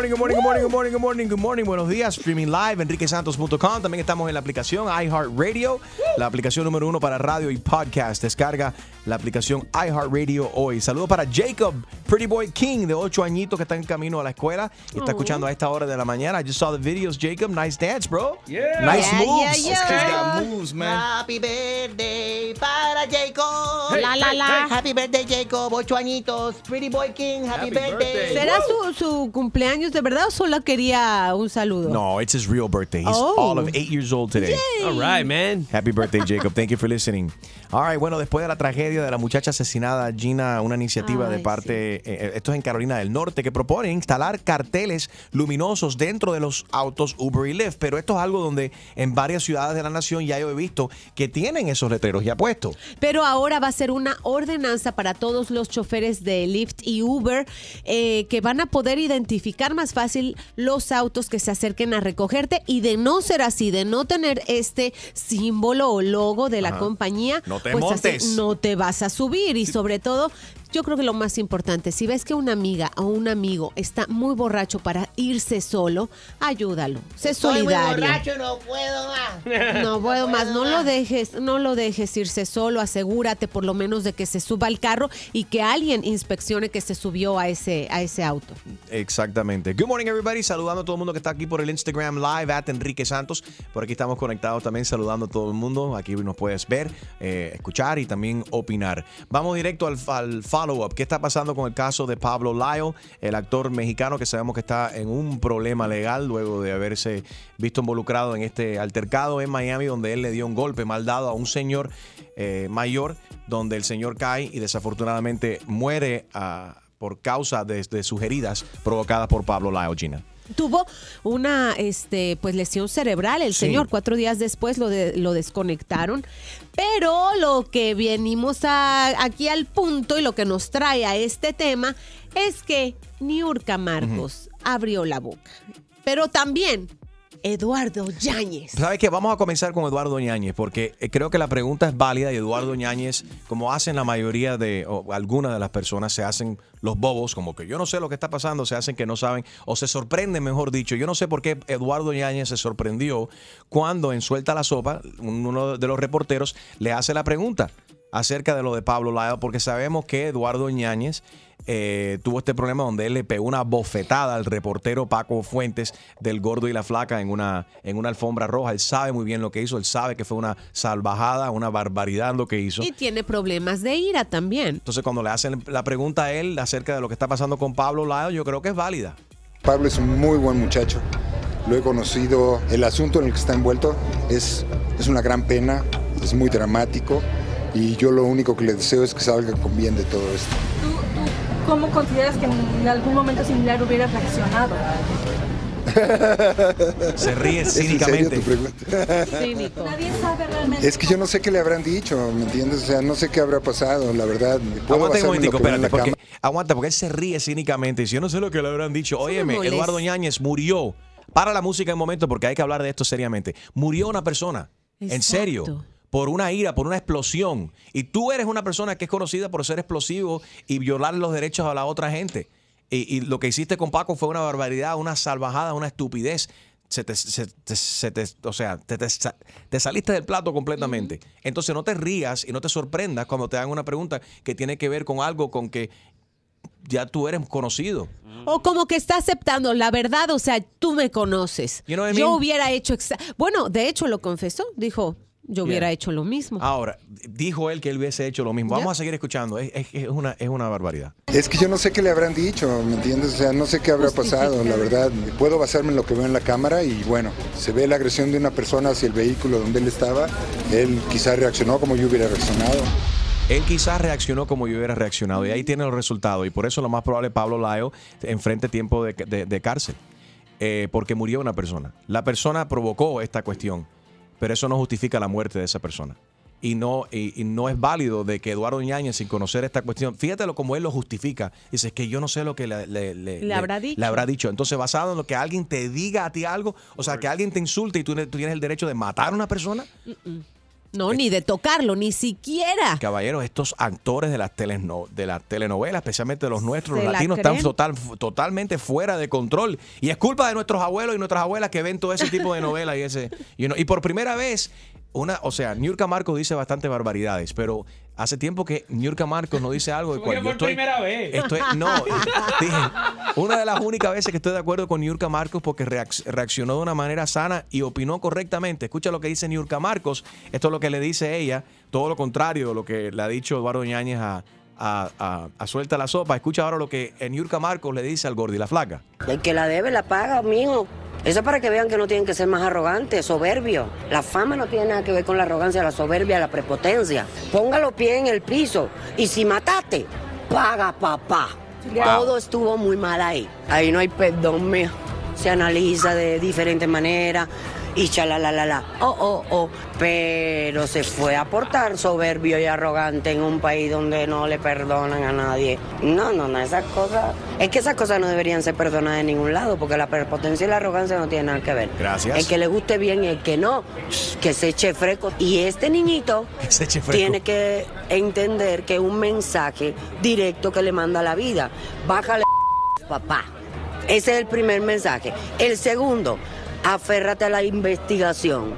Morning, good morning, good morning, good morning, good morning, good morning. Buenos días, streaming live, enriquesantos.com. También estamos en la aplicación iHeartRadio, la aplicación número uno para radio y podcast. Descarga la aplicación iHeartRadio hoy. Saludos para Jacob, Pretty Boy King, de 8 añitos que está en camino a la escuela y está escuchando a esta hora de la mañana. I just saw the videos, Jacob. Nice dance, bro. Yeah. Nice Yeah, moves. yeah, yeah. got moves, man. Happy birthday para Jacob. La, la, la. Happy birthday, Jacob. Ocho añitos. Pretty Boy King. Happy, Happy birthday. birthday. ¿Será su, su cumpleaños de verdad o solo quería un saludo? No, it's his real birthday. He's Oh. all of eight years old today. All right, man. Happy birthday, Jacob. Thank you for listening. All right, bueno, después de la tragedia de la muchacha asesinada, Gina, una iniciativa de parte, eh, eh, esto es en Carolina del Norte, que propone instalar carteles luminosos dentro de los autos Uber y Lyft. Pero esto es algo donde en varias ciudades de la nación ya yo he visto que tienen esos letreros ya puestos. Pero ahora va a ser una ordenanza para todos los choferes de Lyft y Uber eh, que van a poder identificar más fácil los autos que se acerquen a recogerte y de no ser así, de no tener este símbolo o logo de la Ajá. compañía, No te pues así montes. no te vas a subir y sobre todo yo creo que lo más importante, si ves que una amiga o un amigo está muy borracho para irse solo, ayúdalo. Sé muy solidario. borracho, no puedo más. No puedo más, no lo dejes, no lo dejes irse solo, asegúrate por lo menos de que se suba al carro y que alguien inspeccione que se subió a ese, a ese auto. Exactamente. Good morning, everybody. Saludando a todo el mundo que está aquí por el Instagram Live, at Enrique Santos. Por aquí estamos conectados también, saludando a todo el mundo. Aquí nos puedes ver, eh, escuchar y también opinar. Vamos directo al, al follow-up. ¿Qué está pasando con el caso de Pablo Lyle, el actor mexicano que sabemos que está en un problema legal luego de haberse visto involucrado en este altercado en Miami, donde él le dio un golpe mal dado a un señor eh, mayor, donde el señor cae y desafortunadamente muere ah, por causa de, de sus heridas provocadas por Pablo Lyle, Gina. Tuvo una este, pues, lesión cerebral el Sí. señor. Cuatro días después lo, de- lo desconectaron. Pero lo que venimos a- aquí al punto y lo que nos trae a este tema es que Niurka Marcos abrió la boca. Pero también Eduardo Yáñez. ¿Sabes qué? Vamos a comenzar con Eduardo Ñañez, porque eh, creo que la pregunta es válida y Eduardo Ñañez, como hacen la mayoría de, o algunas de las personas, se hacen los bobos, como que yo no sé lo que está pasando, se hacen que no saben, o se sorprenden, mejor dicho. Yo no sé por qué Eduardo Ñañez se sorprendió cuando en Suelta la Sopa, uno de los reporteros le hace la pregunta acerca de lo de Pablo Lyle, porque sabemos que Eduardo Ñañez eh, tuvo este problema donde él le pegó una bofetada al reportero Paco Fuentes del Gordo y la Flaca en una, en una alfombra roja. Él sabe muy bien lo que hizo, él sabe que fue una salvajada, una barbaridad lo que hizo. Y tiene problemas de ira también. Entonces cuando le hacen la pregunta a él acerca de lo que está pasando con Pablo Lyle, yo creo que es válida. Pablo es un muy buen muchacho. Lo he conocido. El asunto en el que está envuelto es, es una gran pena, es muy dramático y yo lo único que le deseo es que salga con bien de todo esto. ¿Tú, tú cómo consideras que en algún momento similar hubiera reaccionado? Se ríe ¿Es en serio cínicamente. tu pregunta? Cínico. Nadie sabe realmente. Es que yo no sé qué le habrán dicho, ¿me entiendes? O sea, no sé qué habrá pasado, la verdad. Aguanta un momentico, espérate, porque, cama. aguanta, porque él se ríe cínicamente. Y si yo no sé lo que le habrán dicho, me óyeme. Eduardo Ñañez murió. Para la música un momento porque hay que hablar de esto seriamente. Murió una persona. En serio. Por una ira, por una explosión. Y tú eres una persona que es conocida por ser explosivo y violar los derechos a la otra gente. Y, y lo que hiciste con Paco fue una barbaridad, una salvajada, una estupidez. Se te, se te- se te- o sea, te, te sa- te saliste del plato completamente. Entonces no te rías y no te sorprendas cuando te hagan una pregunta que tiene que ver con algo con que ya tú eres conocido. O como que está aceptando la verdad, o sea, tú me conoces. You know Yo hubiera hecho... Bueno, de hecho lo confesó, dijo, yo hubiera Yeah. hecho lo mismo. Ahora, dijo él que él hubiese hecho lo mismo. Vamos a seguir escuchando. Es, es- es una, es una barbaridad. Es que yo no sé qué le habrán dicho, ¿me entiendes? O sea, no sé qué habrá pasado, la verdad. Puedo basarme en lo que veo en la cámara y bueno, se ve la agresión de una persona hacia el vehículo donde él estaba. Él quizá reaccionó como yo hubiera reaccionado. Él quizás reaccionó como yo hubiera reaccionado y ahí tiene el resultado. Y por eso lo más probable Pablo Layo enfrente tiempo de, de- de cárcel. Eh, porque murió una persona. La persona provocó esta cuestión, pero eso no justifica la muerte de esa persona. Y no, y, y no es válido de que Eduardo Ñañez, sin conocer esta cuestión, fíjatelo como él lo justifica. Dice es que yo no sé lo que le, le- le- Le habrá dicho. le habrá dicho. Entonces, basado en lo que alguien te diga a ti algo, o sea, que alguien te insulte y tú, tú tienes el derecho de matar a una persona. No, ni de tocarlo, ni siquiera. Caballeros, estos actores de las, teleno- de las telenovelas, especialmente los nuestros, los la latinos, están total, totalmente fuera de control. Y es culpa de nuestros abuelos y nuestras abuelas que ven todo ese tipo de novelas. Y, ese, you know, y por primera vez, una, o sea, Niurka Marcos dice bastante barbaridades, pero hace tiempo que Niurka Marcos no dice algo de cual yo estoy. primera vez. estoy- no, dije, una de las únicas veces que estoy de acuerdo con Niurka Marcos porque reacc- reaccionó de una manera sana y opinó correctamente. Escucha lo que dice Niurka Marcos. Esto es lo que le dice ella, todo lo contrario de lo que le ha dicho Eduardo Ñañez a, a- a- a Suelta la Sopa. Escucha ahora lo que Niurka Marcos le dice al Gordi la Flaca. El que la debe la paga, mijo. Eso es para que vean que no tienen que ser más arrogantes, soberbios. La fama no tiene nada que ver con la arrogancia, la soberbia, la prepotencia. Ponga los pies en el piso y si mataste, paga papá. Todo estuvo muy mal ahí. Ahí no hay perdón, mijo. Se analiza de diferentes maneras y chalalalala. Oh, oh, oh. Pero se fue a portar soberbio y arrogante en un país donde no le perdonan a nadie. No, no, no, esas cosas. Es que esas cosas no deberían ser perdonadas en ningún lado, porque la prepotencia y la arrogancia no tienen nada que ver. Gracias. El que le guste bien y el que no, que se eche fresco. Y este niñito Que se eche fresco. tiene que entender que es un mensaje directo que le manda la vida. Bájale, papá. Ese es el primer mensaje. El segundo, aférrate a la investigación.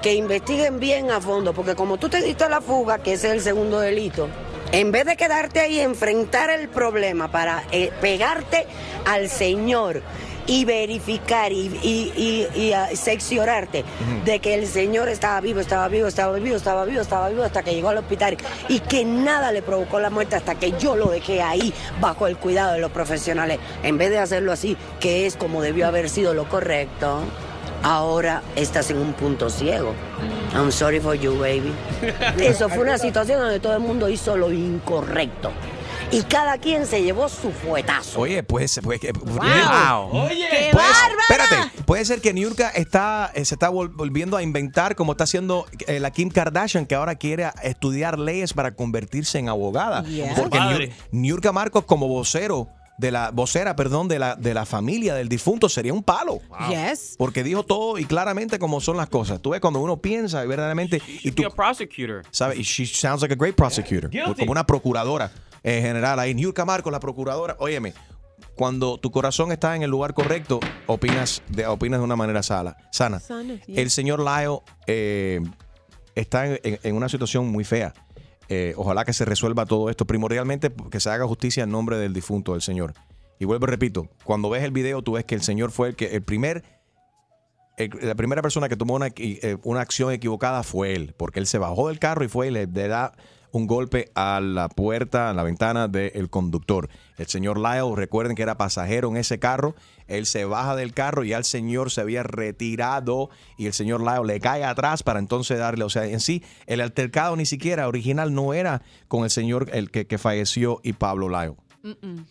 Que investiguen bien a fondo, porque como tú te diste la fuga, que ese es el segundo delito, en vez de quedarte ahí enfrentar el problema para eh, pegarte al Señor y verificar y, y, y- y, ah, seccionarte de que el Señor estaba vivo, estaba vivo, estaba vivo, estaba vivo, estaba vivo hasta que llegó al hospital y que nada le provocó la muerte hasta que yo lo dejé ahí bajo el cuidado de los profesionales. En vez de hacerlo así, que es como debió haber sido lo correcto, ahora estás en un punto ciego. I'm sorry for you, baby. Eso fue una situación donde todo el mundo hizo lo incorrecto. Y cada quien se llevó su fuetazo. Oye, pues, pues que- Oye. ¡Qué Pues, bárbara! Espérate, puede ser que Niurka está, eh, se está vol- volviendo a inventar como está haciendo eh, la Kim Kardashian, que ahora quiere estudiar leyes para convertirse en abogada. Porque. Niur- Niurka Marcos como vocero de la vocera, perdón, de la de la familia del difunto sería un palo. Yes. Porque dijo todo y claramente como son las cosas. Tú ves cuando uno piensa y verdaderamente y Be tú a prosecutor. ¿sabes? Y she sounds like a great prosecutor. Como una procuradora en general. Ahí, Niurka Marcos, la procuradora. Óyeme, cuando tu corazón está en el lugar correcto, opinas de, opinas de una manera sana. Sana, sí. El señor Layo eh, está en, una situación muy fea. Eh, ojalá que se resuelva todo esto. Primordialmente que se haga justicia en nombre del difunto, del señor. Y vuelvo y repito, cuando ves el video, tú ves que el señor fue el que el primer el- la primera persona que tomó una, eh, una acción equivocada fue él, porque él se bajó del carro y fue y le, le da un golpe a la puerta, a la ventana del conductor. El señor Lyle, recuerden que era pasajero en ese carro, él se baja del carro y ya el señor se había retirado y el señor Lyle le cae atrás para entonces darle, o sea, en sí, el altercado ni siquiera original no era con el señor el que, que falleció y Pablo Lyle.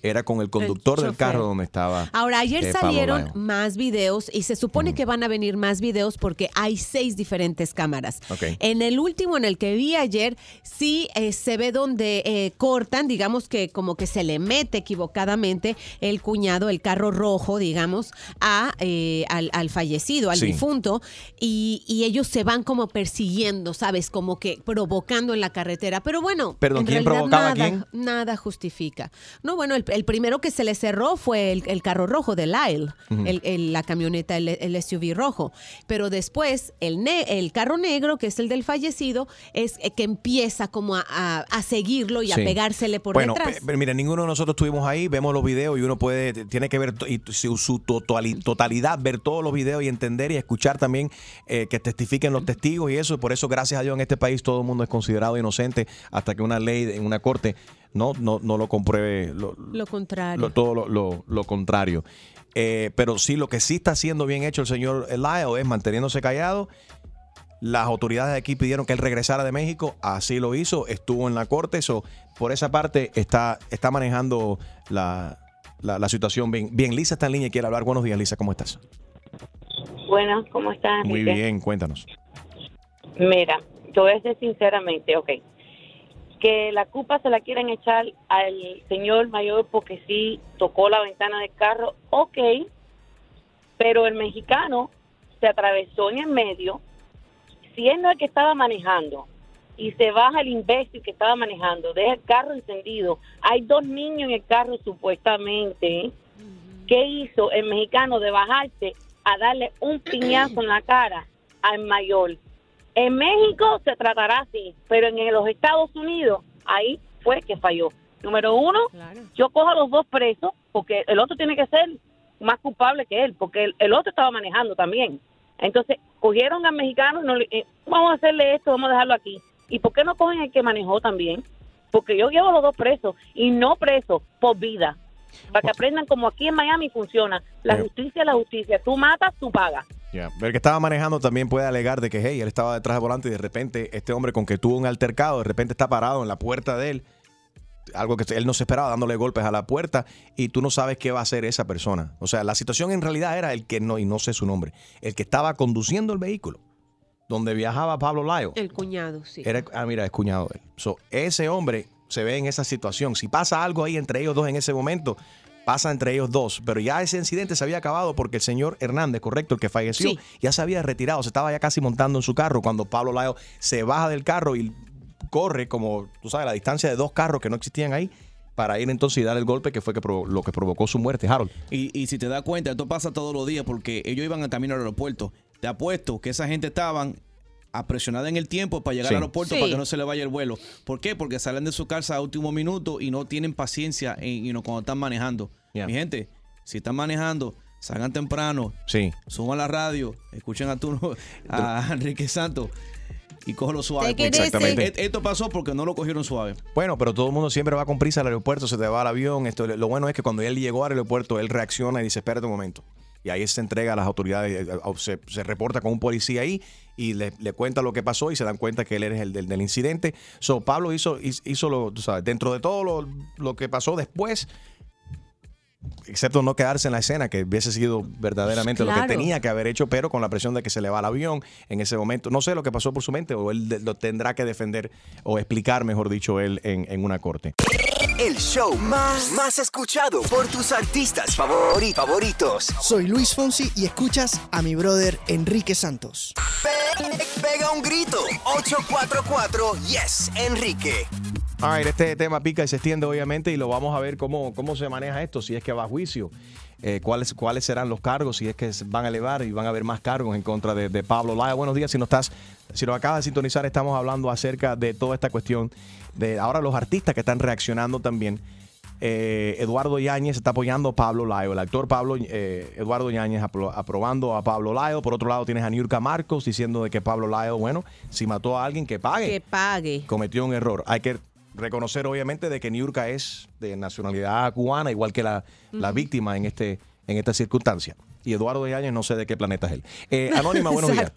Era con el conductor del carro donde estaba. Ahora, ayer eh, salieron más videos y se supone que van a venir más videos porque hay seis diferentes cámaras. Ok. En el último, en el que vi ayer, sí eh, se ve donde eh, cortan, digamos que como que se le mete equivocadamente el cuñado, el carro rojo, digamos, a, eh, al, al fallecido, al Sí. difunto, y, y ellos se van como persiguiendo, ¿sabes? Como que provocando en la carretera. Pero bueno, Perdón, en ¿quién realidad provocaba a nada, quién? nada justifica. No, bueno, el, el primero que se le cerró fue el, el carro rojo de Lyle, la camioneta, el, SUV rojo. Pero después, el, ne- el carro negro, que es el del fallecido, es eh, que empieza como a, a- a seguirlo y a pegársele por bueno, detrás. pe- pero mira, ninguno de nosotros estuvimos ahí, vemos los videos y uno puede, tiene que ver y su, su totali- totalidad, ver todos los videos y entender y escuchar también eh, que testifiquen los testigos y eso. Por eso, gracias a Dios, en este país todo el mundo es considerado inocente hasta que una ley en una corte no, no, no lo compruebe lo, lo contrario. lo- todo lo, lo- lo contrario. Eh, pero sí, lo que sí está haciendo bien hecho el señor Lyle es manteniéndose callado. Las autoridades de aquí pidieron que él regresara de México, así lo hizo, estuvo en la corte, eso por esa parte está, está manejando la, la- la situación bien. Bien, Lisa está en línea y quiere hablar. Buenos días, Lisa, ¿cómo estás? Buenas, ¿cómo estás? Muy bien, cuéntanos. Mira, te voy a decir sinceramente, ok, que la culpa se la quieren echar al señor mayor porque sí tocó la ventana del carro, ok, pero el mexicano se atravesó en el medio, siendo el que estaba manejando, y se baja el imbécil que estaba manejando, deja el carro encendido, hay dos niños en el carro supuestamente, ¿qué hizo el mexicano de bajarse a darle un piñazo en la cara al mayor? En México se tratará así, pero en los Estados Unidos ahí fue que falló. Número uno, yo cojo a los dos presos porque el otro tiene que ser más culpable que él, porque el, el otro estaba manejando también. Entonces, cogieron al mexicano, no le- eh, vamos a hacerle esto, vamos a dejarlo aquí. ¿Y por qué no cogen el que manejó también? Porque yo llevo a los dos presos y no presos por vida. Para que aprendan como aquí en Miami funciona. La Pero- justicia es la justicia. Tú matas, tú pagas. Ya, El que estaba manejando también puede alegar de que, hey, él estaba detrás del volante y de repente este hombre con que tuvo un altercado, de repente está parado en la puerta de él, algo que él no se esperaba, dándole golpes a la puerta y tú no sabes qué va a hacer esa persona. O sea, la situación en realidad era el que no, y no sé su nombre, el que estaba conduciendo el vehículo donde viajaba Pablo Layo. El cuñado, sí. Era, ah, mira, es cuñado de él. So, ese hombre se ve en esa situación. Si pasa algo ahí entre ellos dos en ese momento, pasa entre ellos dos. Pero ya ese incidente se había acabado porque el señor Hernández, correcto, el que falleció, Sí. ya se había retirado. Se estaba ya casi montando en su carro cuando Pablo Layo se baja del carro y corre como, tú sabes, la distancia de dos carros que no existían ahí para ir entonces y dar el golpe que fue que lo que provocó su muerte, Harold. Y, y si te das cuenta, esto pasa todos los días porque ellos iban a camino al aeropuerto. Te apuesto que esa gente estaban apresionada en el tiempo para llegar Sí. al aeropuerto Sí. para que no se le vaya el vuelo. ¿Por qué? Porque salen de su casa a último minuto y no tienen paciencia en, you know, cuando están manejando. Yeah. Mi gente, si están manejando, salgan temprano, Sí. suban la radio, escuchen a tu a Enrique Santos y cógelo suave. Exactamente. Esto pasó porque no lo cogieron suave. Bueno, pero todo el mundo siempre va con prisa al aeropuerto, se te va al avión. Esto, lo bueno es que cuando él llegó al aeropuerto, él reacciona y dice, espérate un momento. Y ahí se entrega a las autoridades, eh, se, se reporta con un policía ahí y le, le cuenta lo que pasó y se dan cuenta que él es el del, del incidente. So, Pablo hizo, hizo, lo, tú sabes, dentro de todo lo, lo que pasó después, excepto no quedarse en la escena, que hubiese sido verdaderamente lo que tenía que haber hecho, pero con la presión de que se le va el avión en ese momento. No sé lo que pasó por su mente, o él lo tendrá que defender o explicar, mejor dicho, él en, en una corte. El show más, más escuchado por tus artistas favori- favoritos. Soy Luis Fonsi y escuchas a mi brother Enrique Santos. Pe- pega un grito. 844 Yes, Enrique. A ver, este tema pica y se extiende obviamente y lo vamos a ver cómo, cómo se maneja esto, si es que va a juicio, eh, cuáles, cuáles serán los cargos, si es que se van a elevar y van a haber más cargos en contra de, de Pablo Laya. Buenos días, si no estás, si nos acabas de sintonizar, estamos hablando acerca de toda esta cuestión de ahora los artistas que están reaccionando también. Eh, Eduardo Yáñez está apoyando a Pablo Layo, el actor Pablo eh, Eduardo Yáñez apro- aprobando a Pablo Layo. Por otro lado tienes a Niurka Marcos diciendo de que Pablo Layo, bueno, si mató a alguien que pague Que pague. cometió un error. Hay que reconocer, obviamente, de que Niurka es de nacionalidad cubana, igual que la, la víctima en este en esta circunstancia. Y Eduardo Yáñez, no sé de qué planeta es él. Eh, Anónima, buenos días.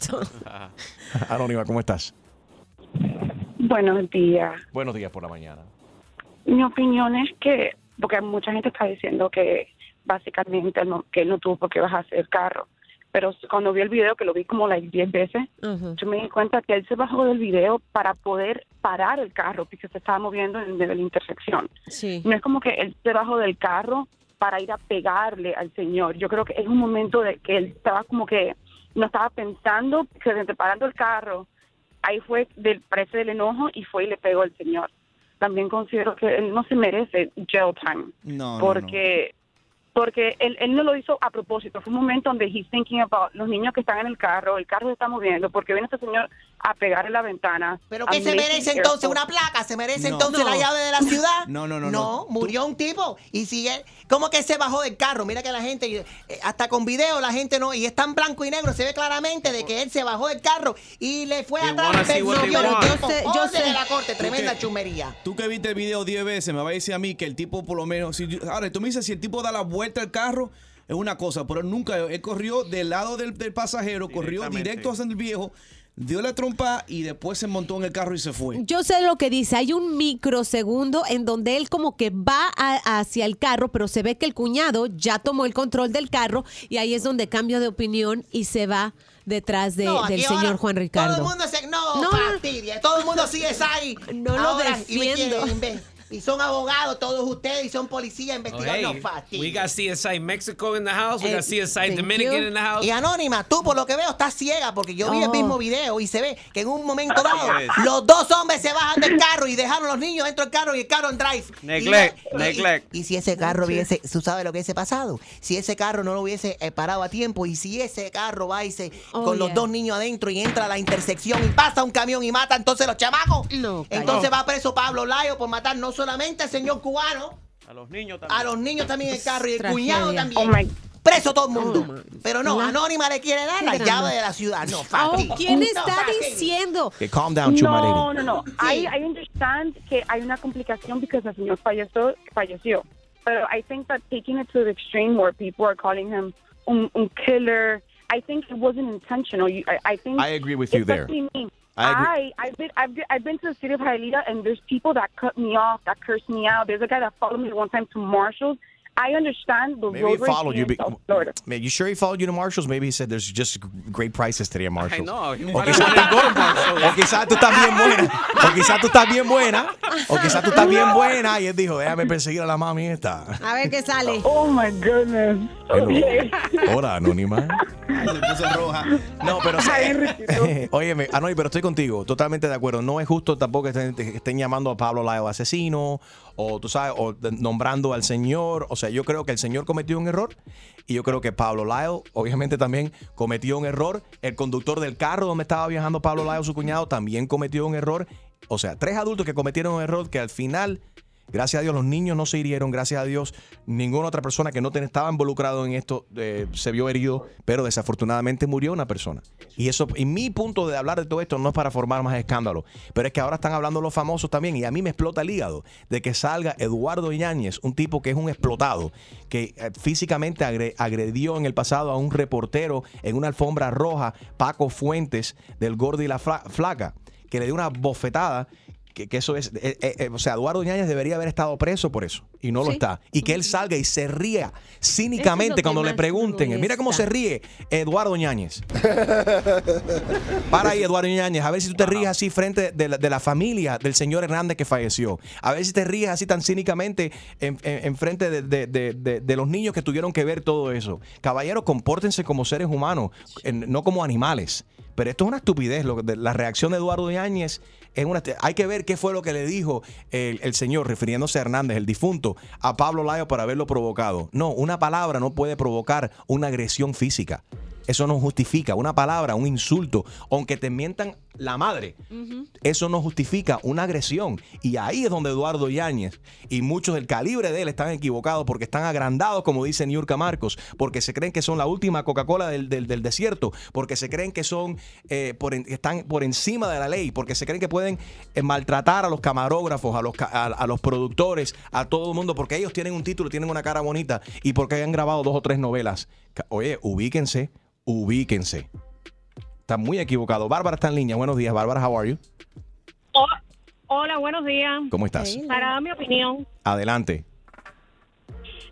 Anónima, ¿cómo estás? Buenos días. Buenos días por la mañana. Mi opinión es que, porque mucha gente está diciendo que básicamente no, que él no tuvo por qué bajarse el carro. Pero cuando vi el video, que lo vi como like 10 veces, yo me di cuenta que él se bajó del video para poder parar el carro, porque se estaba moviendo en de la intersección. Sí. No es como que él se bajó del carro para ir a pegarle al señor. Yo creo que es un momento de que él estaba como que no estaba pensando, que desde parando el carro, ahí fue del parece del enojo y fue y le pegó al señor. también considero que él no se merece jail time. No, no, porque porque él, él no lo hizo a propósito. Fue un momento donde he's thinking about los niños que están en el carro, el carro se está moviendo, porque viene este señor a pegar en la ventana. ¿Pero qué se merece entonces? ¿Una placa? ¿Se merece No. entonces la No. llave de la ciudad? No, no, no, No, no. murió un tipo. Y sigue. ¿Cómo que se bajó del carro? Mira que la gente, eh, hasta con video, la gente no. Y está en blanco y negro. Se ve claramente de que él se bajó del carro y le fue They atrás. Yo tipo. sé- yo sé. de la corte, tremenda chumería. Tú que viste el video 10 veces, me va a decir a mí que el tipo por lo menos... Si, yo- ahora, tú me dices si el tipo da la vuelta al carro, es una cosa, pero nunca, él corrió del lado del, del pasajero, corrió directo hacia el viejo, dio la trompa y después se montó en el carro y se fue. Yo sé lo que dice. Hay un microsegundo en donde él como que va a- hacia el carro, pero se ve que el cuñado ya tomó el control del carro y ahí es donde cambia de opinión y se va detrás de- No, del señor ahora Juan Todo Ricardo. el mundo se. No, No, no. fastidia. Todo el mundo sigue ahí. No lo Ahora, y me defiendo. Y son abogados todos ustedes y son policías Oh, investigando. hey, fastidia. we got CSI Mexico in the house. We Eh, got CSI Dominican you. in the house. Y Anónima, tú por lo que veo estás ciega porque yo vi el Oh. mismo video y se ve que en un momento dado los dos hombres se bajan del carro y dejaron a los niños dentro del carro y el carro en drive. Neglect, Y- y- neglect. Y, si ese carro hubiese, tú sabes lo que hubiese pasado, si ese carro no lo hubiese eh, parado a tiempo y si ese carro va y se Oh, con los dos niños adentro y entra a la intersección y pasa un camión y mata entonces los chamacos, No, entonces va preso Pablo Layo por matar no solamente al señor cubano, A los niños a los niños también en el carro y el Tragedia. cuñado también. Oh Preso todo el mundo. Oh, Pero no, La- Anónima le quiere dar la llave de la ciudad. No, Oh, fastidio. ¿Quién No, está fastidio. diciendo? Okay, calm down, No, no, no. I, I understand que hay una complicación porque el señor falleció, falleció. Pero I think that taking it to the extreme where people are calling him un, un killer, I think it wasn't intentional. You, I, I think I agree with you there. Me, I. I, I've been, I've I've been to the city of Hialeah, and there's people that cut me off, that curse me out. There's a guy that followed me one time to Marshalls. I understand the Maybe he followed you. be-. Man, you sure he followed you to Marshalls? Maybe he said there's just great prices today at Marshalls. know. He O quizás to go to Marshalls. o quizás tú estás bien buena. O quizás tú estás bien buena. O quizás tú estás bien buena. Y él dijo, déjame perseguir a la mami esta. A ver qué sale. Oh my goodness. Hello. Hola, anónima. Ay, se puso roja. No, pero Óyeme, Anoy, pero estoy contigo, totalmente de acuerdo. No es justo tampoco que estén, estén llamando a Pablo Layo asesino, o tú sabes, o nombrando al señor. O sea, yo creo que el señor cometió un error. Y yo creo que Pablo Layo, obviamente, también cometió un error. El conductor del carro donde estaba viajando Pablo Layo, su cuñado, también cometió un error. O sea, tres adultos que cometieron un error que al final Gracias a Dios los niños no se hirieron, gracias a Dios ninguna otra persona que no estaba involucrado en esto eh, se vio herido, pero desafortunadamente murió una persona. Y eso, y mi punto de hablar de todo esto no es para formar más escándalo, pero es que ahora están hablando los famosos también y a mí me explota el hígado de que salga Eduardo Yáñez, un tipo que es un explotado, que eh, físicamente agre- agredió en el pasado a un reportero en una alfombra roja, Paco Fuentes del Gordo y la Fla- Flaca, que le dio una bofetada que, que eso es, eh, eh, eh, o sea, Eduardo Ñañez debería haber estado preso por eso y no lo Sí. está. Y que él salga y se ría cínicamente cuando le pregunten, mira cómo se ríe Eduardo Ñañez. Para ahí, Eduardo Ñañez, a ver si tú te ríes así frente de la, de la familia del señor Hernández que falleció. A ver si te ríes así tan cínicamente en, en- en frente de, de- de- de- de los niños que tuvieron que ver todo eso. Caballeros, compórtense como seres humanos, en- no como animales. Pero esto es una estupidez. lo- de- la reacción de Eduardo Yáñez Hay que ver qué fue lo que le dijo el, el señor, refiriéndose a Hernández, el difunto, a Pablo Layo por haberlo provocado. No, una palabra no puede provocar una agresión física. Eso no justifica una palabra, un insulto, aunque te mientan la madre. Eso no justifica una agresión. Y ahí es donde Eduardo Yáñez y muchos del calibre de él están equivocados porque están agrandados, como dice Niurka Marcos, porque se creen que son la última Coca-Cola del, del- del desierto, porque se creen que son eh, por están por encima de la ley, porque se creen que pueden eh, maltratar a los camarógrafos, a los, a, a los productores, a todo el mundo, porque ellos tienen un título, tienen una cara bonita y porque han grabado dos o tres novelas. Oye, ubíquense, ubíquense. Está muy equivocado. Bárbara está en línea. Buenos días, Bárbara. How are you? Oh, hola, buenos días. ¿Cómo estás? Para dar mi opinión, Adelante.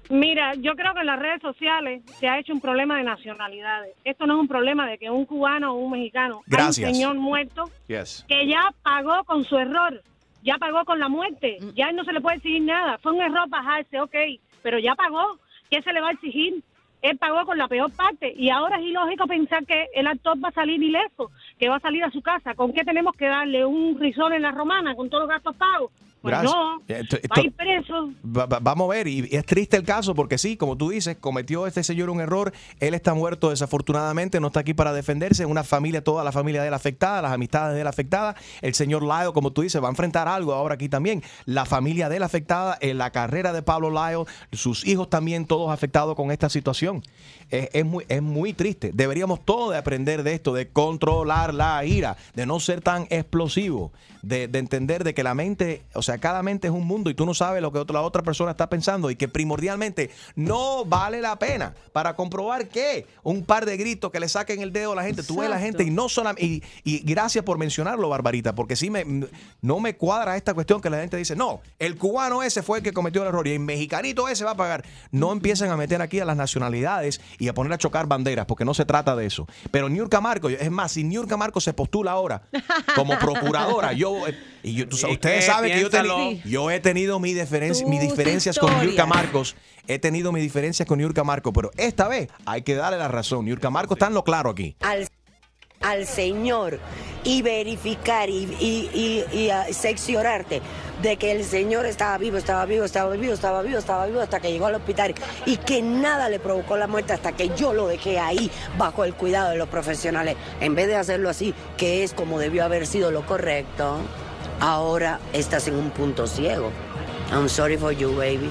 mira, yo creo que en las redes sociales se ha hecho un problema de nacionalidades. Esto no es un problema de que un cubano o un mexicano. Hay Gracias. un señor muerto Yes. que ya pagó con su error, ya pagó con la muerte, ya no se le puede exigir nada. Fue un error bajarse, ok, pero ya pagó. ¿Qué se le va a exigir? Él pagó con la peor parte y ahora es ilógico pensar que el actor va a salir ileso, que va a salir a su casa. ¿Con qué tenemos que darle un risol en la romana con todos los gastos pagos? Pues Gracias. no, Eh, esto- va a ir esto- preso. Va- va- vamos a ver, y es triste el caso porque sí, como tú dices, cometió este señor un error, él está muerto desafortunadamente, no está aquí para defenderse, una familia, toda la familia de él afectada, las amistades de él afectadas, el señor Lyle, como tú dices, va a enfrentar algo ahora aquí también, la familia de él afectada, en la carrera de Pablo Lyle, sus hijos también todos afectados con esta situación. Es, es muy, es muy triste, deberíamos todos de aprender de esto, de controlar la ira, de no ser tan explosivo, de, de entender de que la mente, o sea, cada mente es un mundo y tú no sabes lo que otra, la otra persona está pensando y que primordialmente no vale la pena para comprobar que un par de gritos que le saquen el dedo a la gente, tú ves a la gente y no solamente, y, y gracias por mencionarlo, Barbarita, porque sí me, no me cuadra esta cuestión que la gente dice, no, el cubano ese fue el que cometió el error y el mexicanito ese va a pagar. No empiecen a meter aquí a las nacionalidades y a poner a chocar banderas, porque no se trata de eso. Pero Niurka Marco, es más, si Niurka Marco se postula ahora como procuradora, yo, eh, y yo- tú sabes- ¿Y ustedes saben que yo, teni- yo he tenido mi diferencia, mis diferencias con. Niurka Marcos, he tenido mis diferencias con Niurka Marco, pero esta vez hay que darle la razón. Niurka Marcos está en lo claro aquí. al, al Señor y verificar y, y, y, y, ah, seccionarte de que el Señor estaba vivo, estaba vivo, estaba vivo, estaba vivo, estaba vivo hasta que llegó al hospital y que nada le provocó la muerte hasta que yo lo dejé ahí bajo el cuidado de los profesionales. En vez de hacerlo así, que es como debió haber sido lo correcto, ahora estás en un punto ciego. I'm sorry for you, baby.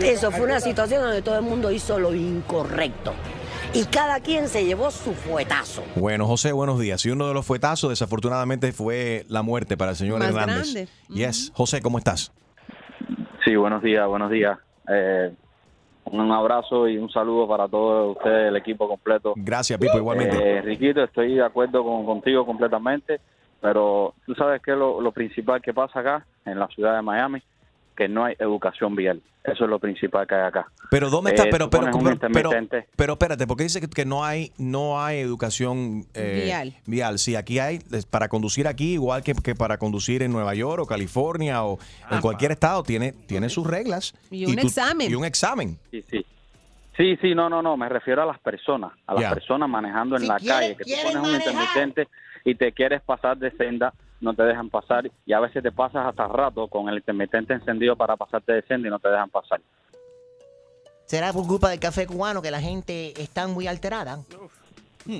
Eso fue una situación donde todo el mundo hizo lo incorrecto. Y cada quien se llevó su fuetazo. Bueno, José, buenos días. Y uno de los fuetazos, desafortunadamente, fue la muerte para el señor Más Hernández. grande. Yes. José, ¿cómo estás? Sí, buenos días, buenos días. Eh, un abrazo y un saludo para todos ustedes, el equipo completo. Gracias, Pipo, igualmente. Eh, Riquito, estoy de acuerdo con, contigo completamente, pero tú sabes que lo, lo principal que pasa acá, en la ciudad de Miami, que no hay educación vial. Eso es lo principal que hay acá. Pero ¿dónde está? Eh, pero, pero, pero, pero, intermitente. pero espérate, porque dice que, que no hay no hay educación eh, Vial. vial. Sí, aquí hay para conducir aquí igual que, que para conducir en Nueva York o California o en cualquier estado tiene tiene sus reglas Y un examen. y un examen. Sí, sí. Sí, sí, no, no, no, me refiero a las personas, a las personas manejando en Si la calle, que tú pones un intermitente y te quieres pasar de senda, no te dejan pasar y a veces te pasas hasta rato con el intermitente encendido para pasarte de senda y no te dejan pasar. ¿Será por culpa del café cubano que la gente está muy alterada?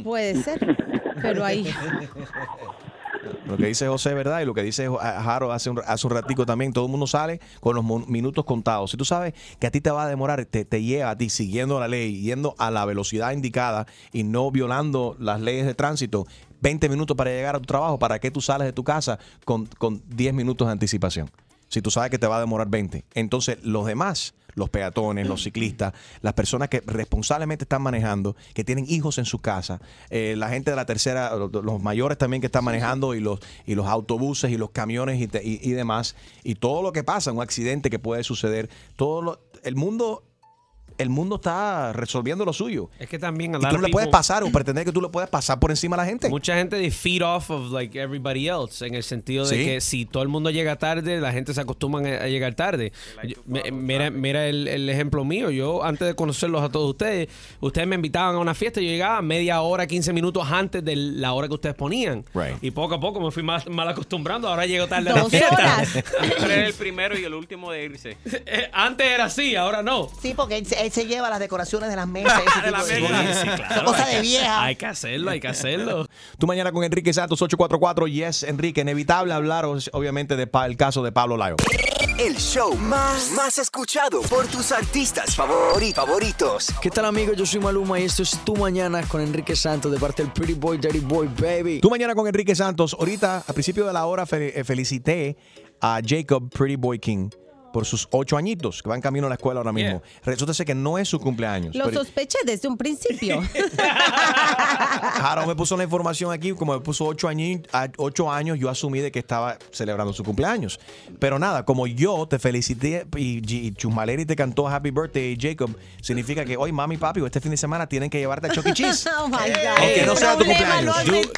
Puede ser, pero ahí. Lo que dice José verdad y lo que dice Jaro hace un, hace ratico también, todo el mundo sale con los minutos contados. Si tú sabes que a ti te va a demorar, te, te lleva a ti siguiendo la ley, yendo a la velocidad indicada y no violando las leyes de tránsito, 20 minutos para llegar a tu trabajo, ¿para qué tú sales de tu casa con, con 10 minutos de anticipación? Si tú sabes que te va a demorar 20. Entonces, los demás, los peatones, los ciclistas, las personas que responsablemente están manejando, que tienen hijos en su casa, eh, la gente de la tercera, los, los mayores también que están manejando y los, y los autobuses y los camiones y, te- y- y demás, y todo lo que pasa, un accidente que puede suceder, todo lo- el mundo... El mundo está resolviendo lo suyo. Es que también a Y tú no le puedes pasar o pretender que tú le puedes pasar por encima a la gente. Mucha gente they feed off of like everybody else en el sentido de Sí. que si todo el mundo llega tarde, la gente se acostumbra a, llegar tarde. Yo- mira, mira el, el ejemplo mío. Yo antes de conocerlos a todos ustedes, ustedes me invitaban a una fiesta, yo llegaba media hora, 15 minutos antes de la hora que ustedes ponían. Y poco a poco me fui mal, mal acostumbrando, ahora llego tarde a la Dos fiesta. horas. El primero y el último de irse. Eh, Antes era así, ahora no. Sí, porque él, se- lleva las decoraciones de las mesas. ese tipo de cosas. Son cosas de vieja. Hay que hacerlo, hay que hacerlo. Tú mañana con Enrique Santos 844 Yes Enrique, inevitable hablar obviamente del caso de Pablo Layo. El show más, más escuchado por tus artistas favori- favoritos. ¿Qué tal amigos? Yo soy Maluma y esto es Tu Mañana con Enrique Santos de parte del Pretty Boy, Daddy Boy, Baby. Tú mañana con Enrique Santos. Ahorita, al principio de la hora, eh, felicité a Jacob Pretty Boy King por sus ocho añitos, que va en camino a la escuela ahora mismo. Resulta ser que no es su cumpleaños. Lo pero- sospeché desde un principio. Jaro me puso la información aquí, como me puso ocho años, ocho años, yo asumí de que estaba celebrando su cumpleaños. Pero nada, como yo te felicité y, y Chusmaleri te cantó Happy Birthday, Jacob, significa que hoy mami y papi, este fin de semana tienen que llevarte a Chuck E. Cheese. oh my God. Aunque no sea tu cumpleaños.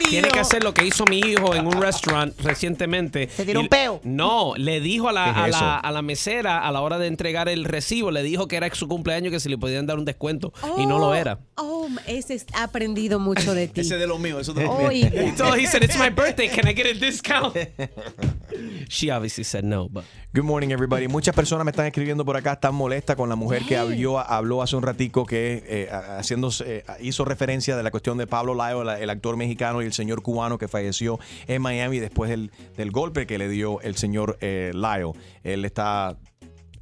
Tiene que hacer lo que hizo mi hijo en un restaurant recientemente. ¿Se tiró Y- un peo? No, le dijo a la, ¿Qué es a, eso? la, a la mesera a la hora de entregar el recibo, le dijo que era su cumpleaños que si le podían dar un descuento. Y no lo era. Oh, ese es- ha aprendido mucho de ti. Ese de los míos, eso de los Oiga. míos. He said, it's my birthday, can I get a discount? She obviously said no, but Good morning, everybody. Muchas personas me están escribiendo por acá, están molestas con la mujer que habló, habló hace un ratico que eh, haciéndose, eh, hizo referencia de la cuestión de Pablo Layo, la- el actor mexicano y el señor cubano que falleció en Miami después del, del golpe que le dio el señor eh, Layo. Él está,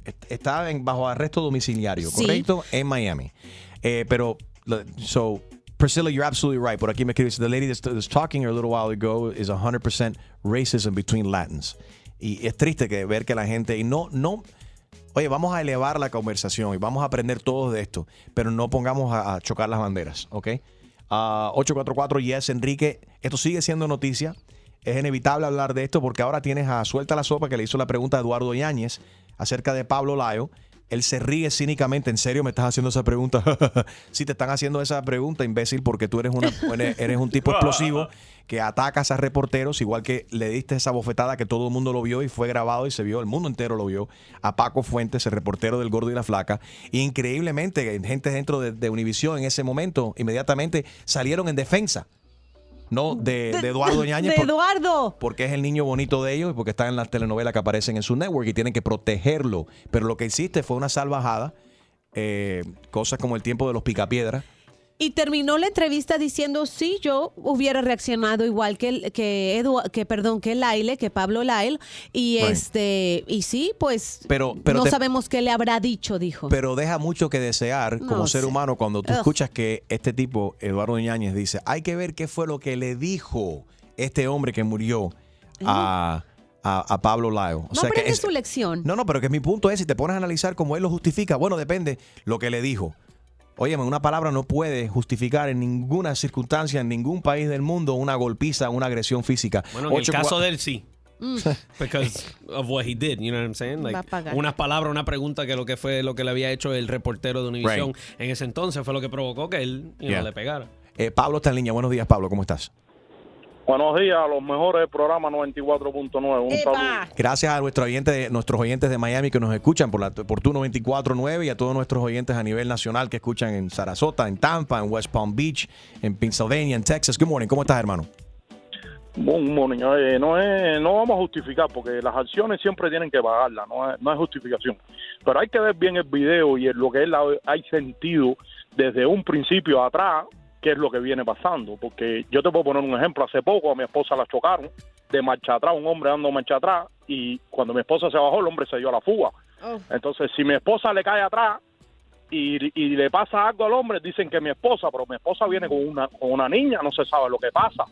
est- está en- bajo arresto domiciliario, Sí. ¿correcto? En Miami. Eh, pero, so, Priscilla, you're absolutely right. Por aquí me escribe, the lady that's, that's talking a little while ago is 100% racism between Latins. Y es triste que ver que la gente, y no, no, oye, vamos a elevar la conversación y vamos a aprender todos de esto, pero no pongamos a, a chocar las banderas, ¿ok? Ah, 844 Yes, Enrique, esto sigue siendo noticia. Es inevitable hablar de esto porque ahora tienes a Suelta la Sopa que le hizo la pregunta a Eduardo Yáñez acerca de Pablo Layo. Él se ríe cínicamente. ¿En serio me estás haciendo esa pregunta? sí, te están haciendo esa pregunta, imbécil, porque tú eres, una, eres eres un tipo explosivo que atacas a reporteros, igual que le diste esa bofetada que todo el mundo lo vio y fue grabado y se vio, el mundo entero lo vio, a Paco Fuentes, el reportero del Gordo y la Flaca. Increíblemente, gente dentro de, de Univisión en ese momento inmediatamente salieron en defensa. No, de, de Eduardo Ñañez. De por- Eduardo. porque es el niño bonito de ellos y porque están en las telenovelas que aparecen en su network y tienen que protegerlo. Pero lo que hiciste fue una salvajada, eh, cosas como el tiempo de los picapiedras. Y terminó la entrevista diciendo, sí, yo hubiera reaccionado igual que que Edu- que perdón, que Laile, que Pablo Lail. Y este, y sí, pues Pero, pero no te- sabemos qué le habrá dicho, dijo. Pero deja mucho que desear como No ser sé. humano cuando tú Ugh. escuchas que este tipo, Eduardo Ñañez, dice, hay que ver qué fue lo que le dijo este hombre que murió a, a- a Pablo Layo. O no sea que es- su lección. No, no, pero que mi punto es, si te pones a analizar cómo él lo justifica, bueno, depende lo que le dijo. Óyeme, una palabra no puede justificar en ninguna circunstancia, en ningún país del mundo, una golpiza, una agresión física. bueno, en el caso de él sí. Because of what he did, you know what I'm saying? Like, unas palabras, una pregunta que lo que fue lo que le había hecho el reportero de Univision Right. en ese entonces fue lo que provocó que él you know, Yeah. le pegara. Eh, Pablo está en línea. Buenos días, Pablo. ¿Cómo estás? Buenos días, los mejores del programa 94.9. Un saludo. Gracias a nuestros oyentes, nuestros oyentes de Miami que nos escuchan por, la, por tu 94.9 y a todos nuestros oyentes a nivel nacional que escuchan en Sarasota, en Tampa, en West Palm Beach, en Pennsylvania, en Texas. Good morning. ¿Cómo estás, hermano? Buen morning. Eh, no, es, no vamos a justificar porque las acciones siempre tienen que pagarlas, no es, no es justificación. Pero hay que ver bien el video y en lo que él ha- hay sentido desde un principio atrás qué es lo que viene pasando. Porque yo te puedo poner un ejemplo. Hace poco a mi esposa la chocaron de marcha atrás, un hombre dando marcha atrás y cuando mi esposa se bajó el hombre se dio a la fuga. Entonces, si mi esposa le cae atrás y, y le pasa algo al hombre, dicen que mi esposa, pero mi esposa viene con una, con una niña, no se sabe lo que pasa.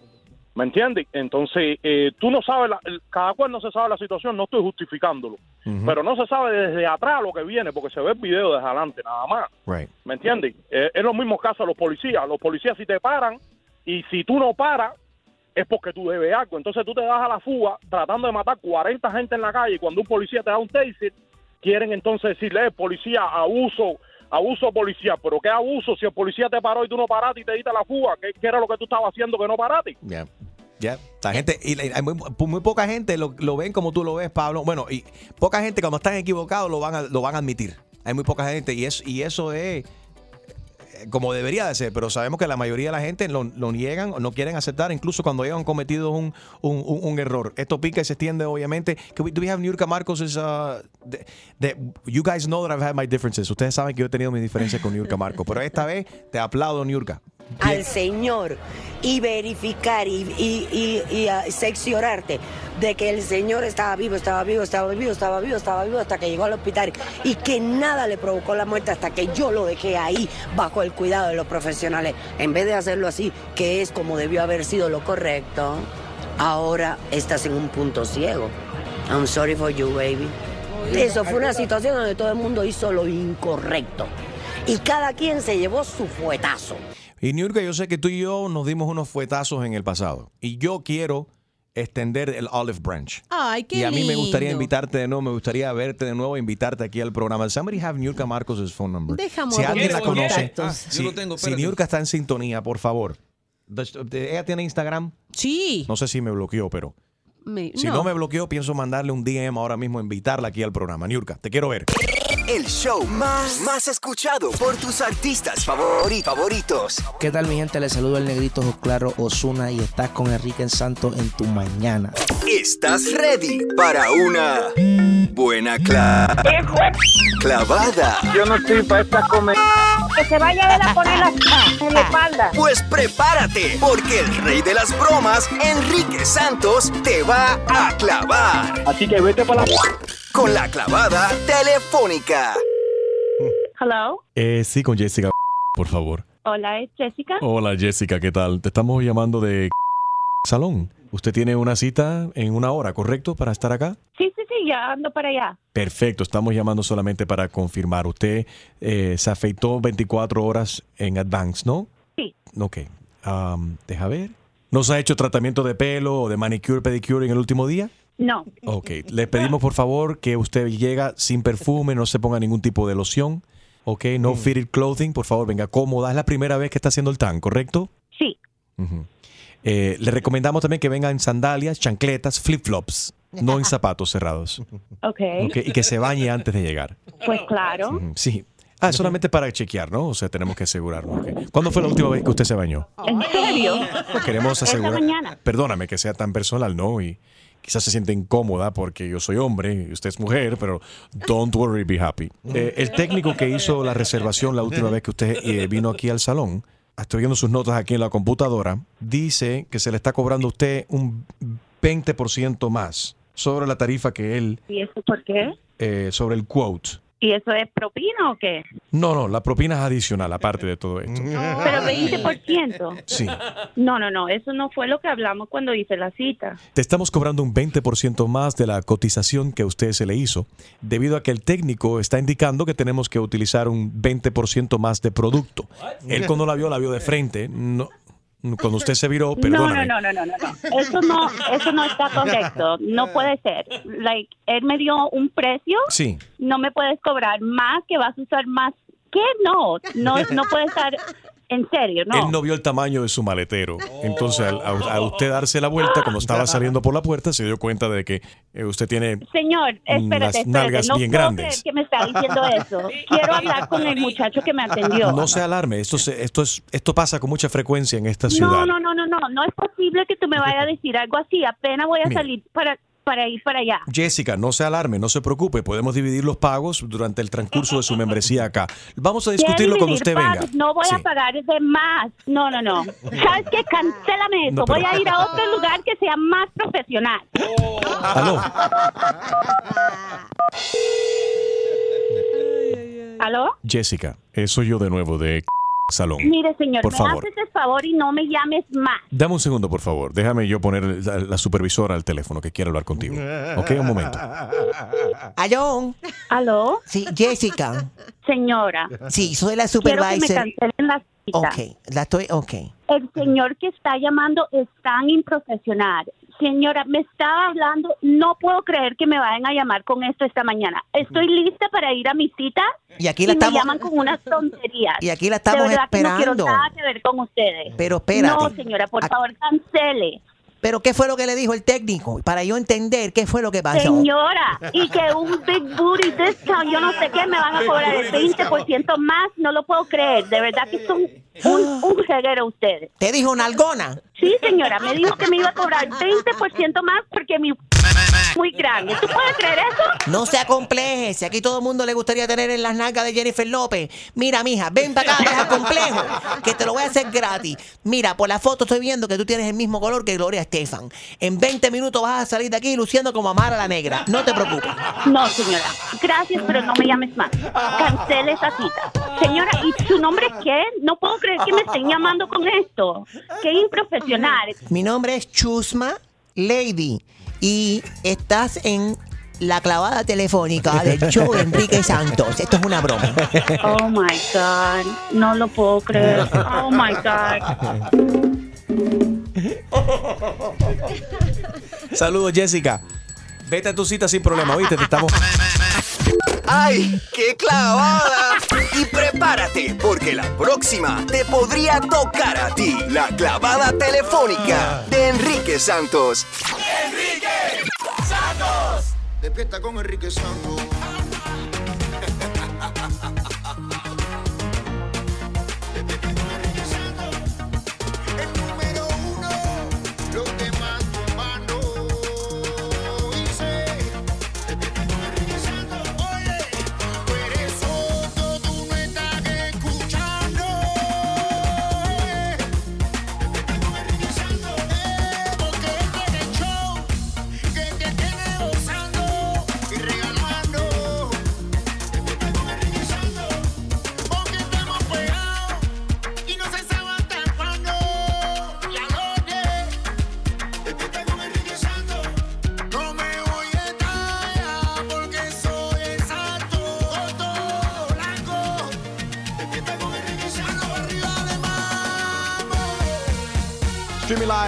¿Me entiendes? Entonces, eh, tú no sabes, la- cada cual no se sabe la situación, no estoy justificándolo, pero no se sabe desde atrás lo que viene, porque se ve el video desde adelante nada más. Right. ¿Me entiendes? Eh, es los mismos casos de los policías. Los policías si te paran y si tú no paras, es porque tú debes algo. Entonces tú te das a la fuga tratando de matar 40 gente en la calle y cuando un policía te da un taser, quieren entonces decirle, "Eh, policía, abuso, abuso policial. Pero ¿qué abuso si el policía te paró y tú no paraste y te diste la fuga? ¿Qué, era lo que tú estabas haciendo que no paraste? Ya. Ya, la gente, y hay muy, muy poca gente lo, lo ven como tú lo ves, Pablo. Bueno, y poca gente cuando están equivocados lo van a, lo van a admitir. Hay muy poca gente y, es, y eso es como debería de ser, pero sabemos que la mayoría de la gente lo, lo niegan o no quieren aceptar, incluso cuando ellos han cometido un, un, error. Esto pica y se extiende, obviamente. Do we have Niurka Marcos? Is, uh, you guys know that I've had my differences. Ustedes saben que yo he tenido mis diferencias con Niurka Marcos, pero esta vez te aplaudo, Niurka. Al Señor y verificar y, y, y, y, ah, seccionarte de que el Señor estaba vivo, estaba vivo, estaba vivo, estaba vivo, estaba vivo hasta que llegó al hospital y que nada le provocó la muerte hasta que yo lo dejé ahí bajo el cuidado de los profesionales. En vez de hacerlo así, que es como debió haber sido lo correcto, ahora estás en un punto ciego. I'm sorry for you, baby. Eso fue una situación donde todo el mundo hizo lo incorrecto. Y cada quien se llevó su fuetazo. Y Niurka, yo sé que tú y yo nos dimos unos fuetazos en el pasado. Y yo quiero extender el olive branch. Ay, qué y a mí me gustaría invitarte de nuevo, me gustaría verte de nuevo, invitarte aquí al programa. Somebody have Niurka Marcos' phone number. Dejamos si alguien la conoce. Ah, yo si, lo tengo, si. Niurka está en sintonía, por favor. ¿Ella tiene Instagram? Sí. No sé si me bloqueó, pero Me- si no. me bloqueó, pienso mandarle un DM ahora mismo, invitarla aquí al programa. Niurka, te quiero ver. El show más, más escuchado por tus artistas favori- favoritos. ¿Qué tal mi gente? Les saludo el negrito Claro Osuna y estás con Enrique Santos en tu mañana. ¿Estás ready para una buena cla- clavada? Yo no estoy para esta comedia. Que se vaya a poner la en la espalda. Pues prepárate, porque el rey de las bromas, Enrique Santos, te va a clavar. Así que vete para la... Con la clavada telefónica. Hello. Eh, sí, con Jessica, por favor. Hola, es Jessica. Hola Jessica, ¿qué tal? Te estamos llamando de salón. Usted tiene una cita en una hora, ¿correcto? Para estar acá. Sí, sí, sí, ya ando para allá. Perfecto, estamos llamando solamente para confirmar. Usted eh, se afeitó 24 horas en advance, ¿no? Sí. Ok. Am, deja ver. ¿No se ha hecho tratamiento de pelo o de manicure, pedicure en el último día? No. Ok. Le pedimos por favor que usted llega sin perfume, no se ponga ningún tipo de loción. Ok. No fitted clothing, por favor, venga cómoda. Es la primera vez que está haciendo el tan, ¿correcto? Sí. Eh, le recomendamos también que venga en sandalias, chancletas, flip-flops, no en zapatos cerrados. Ok. Ok, Y que se bañe antes de llegar. Pues claro. Sí. Ah, solamente para chequear, ¿no? O sea, tenemos que asegurarnos. ok. ¿Cuándo fue la última vez que usted se bañó? ¿En serio? Queremos asegurar. mañana. Perdóname que sea tan personal, ¿no? Y quizás se siente incómoda porque yo soy hombre y usted es mujer, pero don't worry, be happy. Eh, el técnico que hizo la reservación la última vez que usted eh, vino aquí al salón, estoy viendo sus notas aquí en la computadora, dice que se le está cobrando a usted un 20% más sobre la tarifa que él, ¿Y eso por qué? eh, sobre el quote. ¿Y eso es propina o qué? No, no, la propina es adicional, aparte de todo esto. Pero 20%. Sí. No, no, no, eso no fue lo que hablamos cuando hice la cita. Te estamos cobrando un 20% más de la cotización que a usted se le hizo, debido a que el técnico está indicando que tenemos que utilizar un 20% más de producto. Él cuando la vio, la vio de frente. No, cuando usted se viró, No, no, perdóname. no, no, no, no, no. Eso no, eso no está correcto. No puede ser. Like, él me dio un precio. Sí. No me puedes cobrar más, que vas a usar más. ¿Qué? No, no, no puede estar en serio, no. Él no vio el tamaño de su maletero. Entonces, al, a- usted darse la vuelta, cuando estaba saliendo por la puerta, se dio cuenta de que eh, usted tiene Señor, espérate, espérate. nalgas no bien puedo grandes. creer que me está diciendo eso. Quiero hablar con el muchacho que me atendió. No se alarme, esto, se- esto, es, esto pasa con mucha frecuencia en esta ciudad. No, no, no, no, no, no es posible que tú me vayas a decir algo así. Apenas voy a Mira. salir para, para ir para allá. Jessica, no se alarme, no se preocupe, podemos dividir los pagos durante el transcurso de su membresía acá. Vamos a discutirlo ¿Quieres cuando usted venga. No voy Sí. a pagar de más. No, no, no. ¿Sabes qué? Cancélame eso. No, pero- Voy a ir a otro lugar que sea más profesional. Aló. ¿Aló? Jessica, soy yo de nuevo de Salón. Mire, señor, Por me favor. haces el favor y no me llames más. Dame un segundo, por favor. Déjame yo poner la, la supervisora al teléfono que quiere hablar contigo. Ok, un momento. ¿Aló? ¿Aló? Sí, Jessica. Señora. Sí, soy la Quiero que me supervisor. cancelen la cita. Ok, la estoy, ok. El señor que está llamando es tan improfesional. Señora, me estaba hablando, no puedo creer que me vayan a llamar con esto esta mañana. Estoy lista para ir a mi cita Y aquí la me estamos- llaman con unas tonterías. Y aquí la estamos De verdad que no esperando. quiero nada que ver con ustedes. Pero espérate. No, señora, por favor, cancele. Pero ¿qué fue lo que le dijo el técnico? Para yo entender qué fue lo que pasó. Señora, y que un big booty discount, yo no sé qué, me van a cobrar el 20% más, no lo puedo creer. De verdad que son un, un reguero ustedes. ¿Te dijo nalgona? Sí, señora, me dijo que me iba a cobrar 20% más porque mi muy grande. ¿Tú puedes creer eso? No se acompleje, si aquí todo el mundo le gustaría tener en las nalgas de Jennifer López. Mira, mija, ven para acá, deja complejo, que te lo voy a hacer gratis. Mira, por la foto estoy viendo que tú tienes el mismo color que Gloria Estefan. En 20 minutos vas a salir de aquí luciendo como Amara la Negra. No te preocupes. No, señora. Gracias, pero no me llames más. Cancele esa cita. Señora, ¿y su nombre qué? No puedo creer que me estén llamando con esto. Qué improfesional. Mi nombre es Chusma Lady y estás en la clavada telefónica del show de Enrique Santos. Esto es una broma. Oh my God. No lo puedo creer. Oh my God. Saludos, Jessica. Vete a tu cita sin problema, ¿viste? Te estamos... ¡Ay, qué clavada! Y prepárate, porque la próxima te podría tocar a ti. La clavada telefónica de Enrique Santos. ¡Enrique Santos! Despierta con Enrique Santos.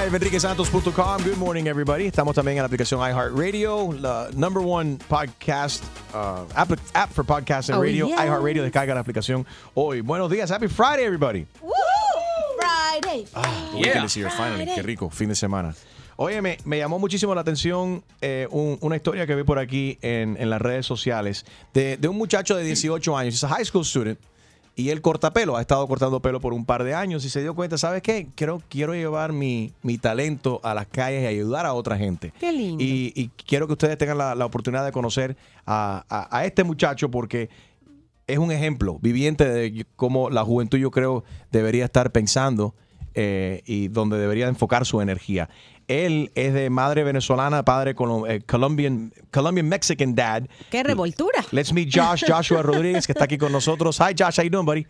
Streaming live, enriquesantos.com. Good morning, everybody. Estamos también en la aplicación iHeartRadio, la number one podcast, uh, app, app for podcast and Oh, radio. yes. iHeartRadio, descarga la aplicación hoy. Buenos días. Happy Friday, everybody. Friday. Weekend is here, finally. Qué rico, fin de semana. Oye, me, me llamó muchísimo la atención eh, un- una historia que vi por aquí en, en las redes sociales de, de un muchacho de 18 años, es a high school student, y él corta pelo, ha estado cortando pelo por un par de años y se dio cuenta, ¿sabes qué? Quiero, quiero llevar mi, mi talento a las calles y ayudar a otra gente. Qué lindo. Y, y quiero que ustedes tengan la, la oportunidad de conocer a, a- a este muchacho porque es un ejemplo viviente de cómo la juventud yo creo debería estar pensando eh, y donde debería enfocar su energía. Él es de madre venezolana, padre colo- eh, Colombian, Colombian Mexican dad. Qué revoltura. Let's meet Josh, Joshua Rodríguez, que está aquí con nosotros. Hi Josh, how you doing, buddy?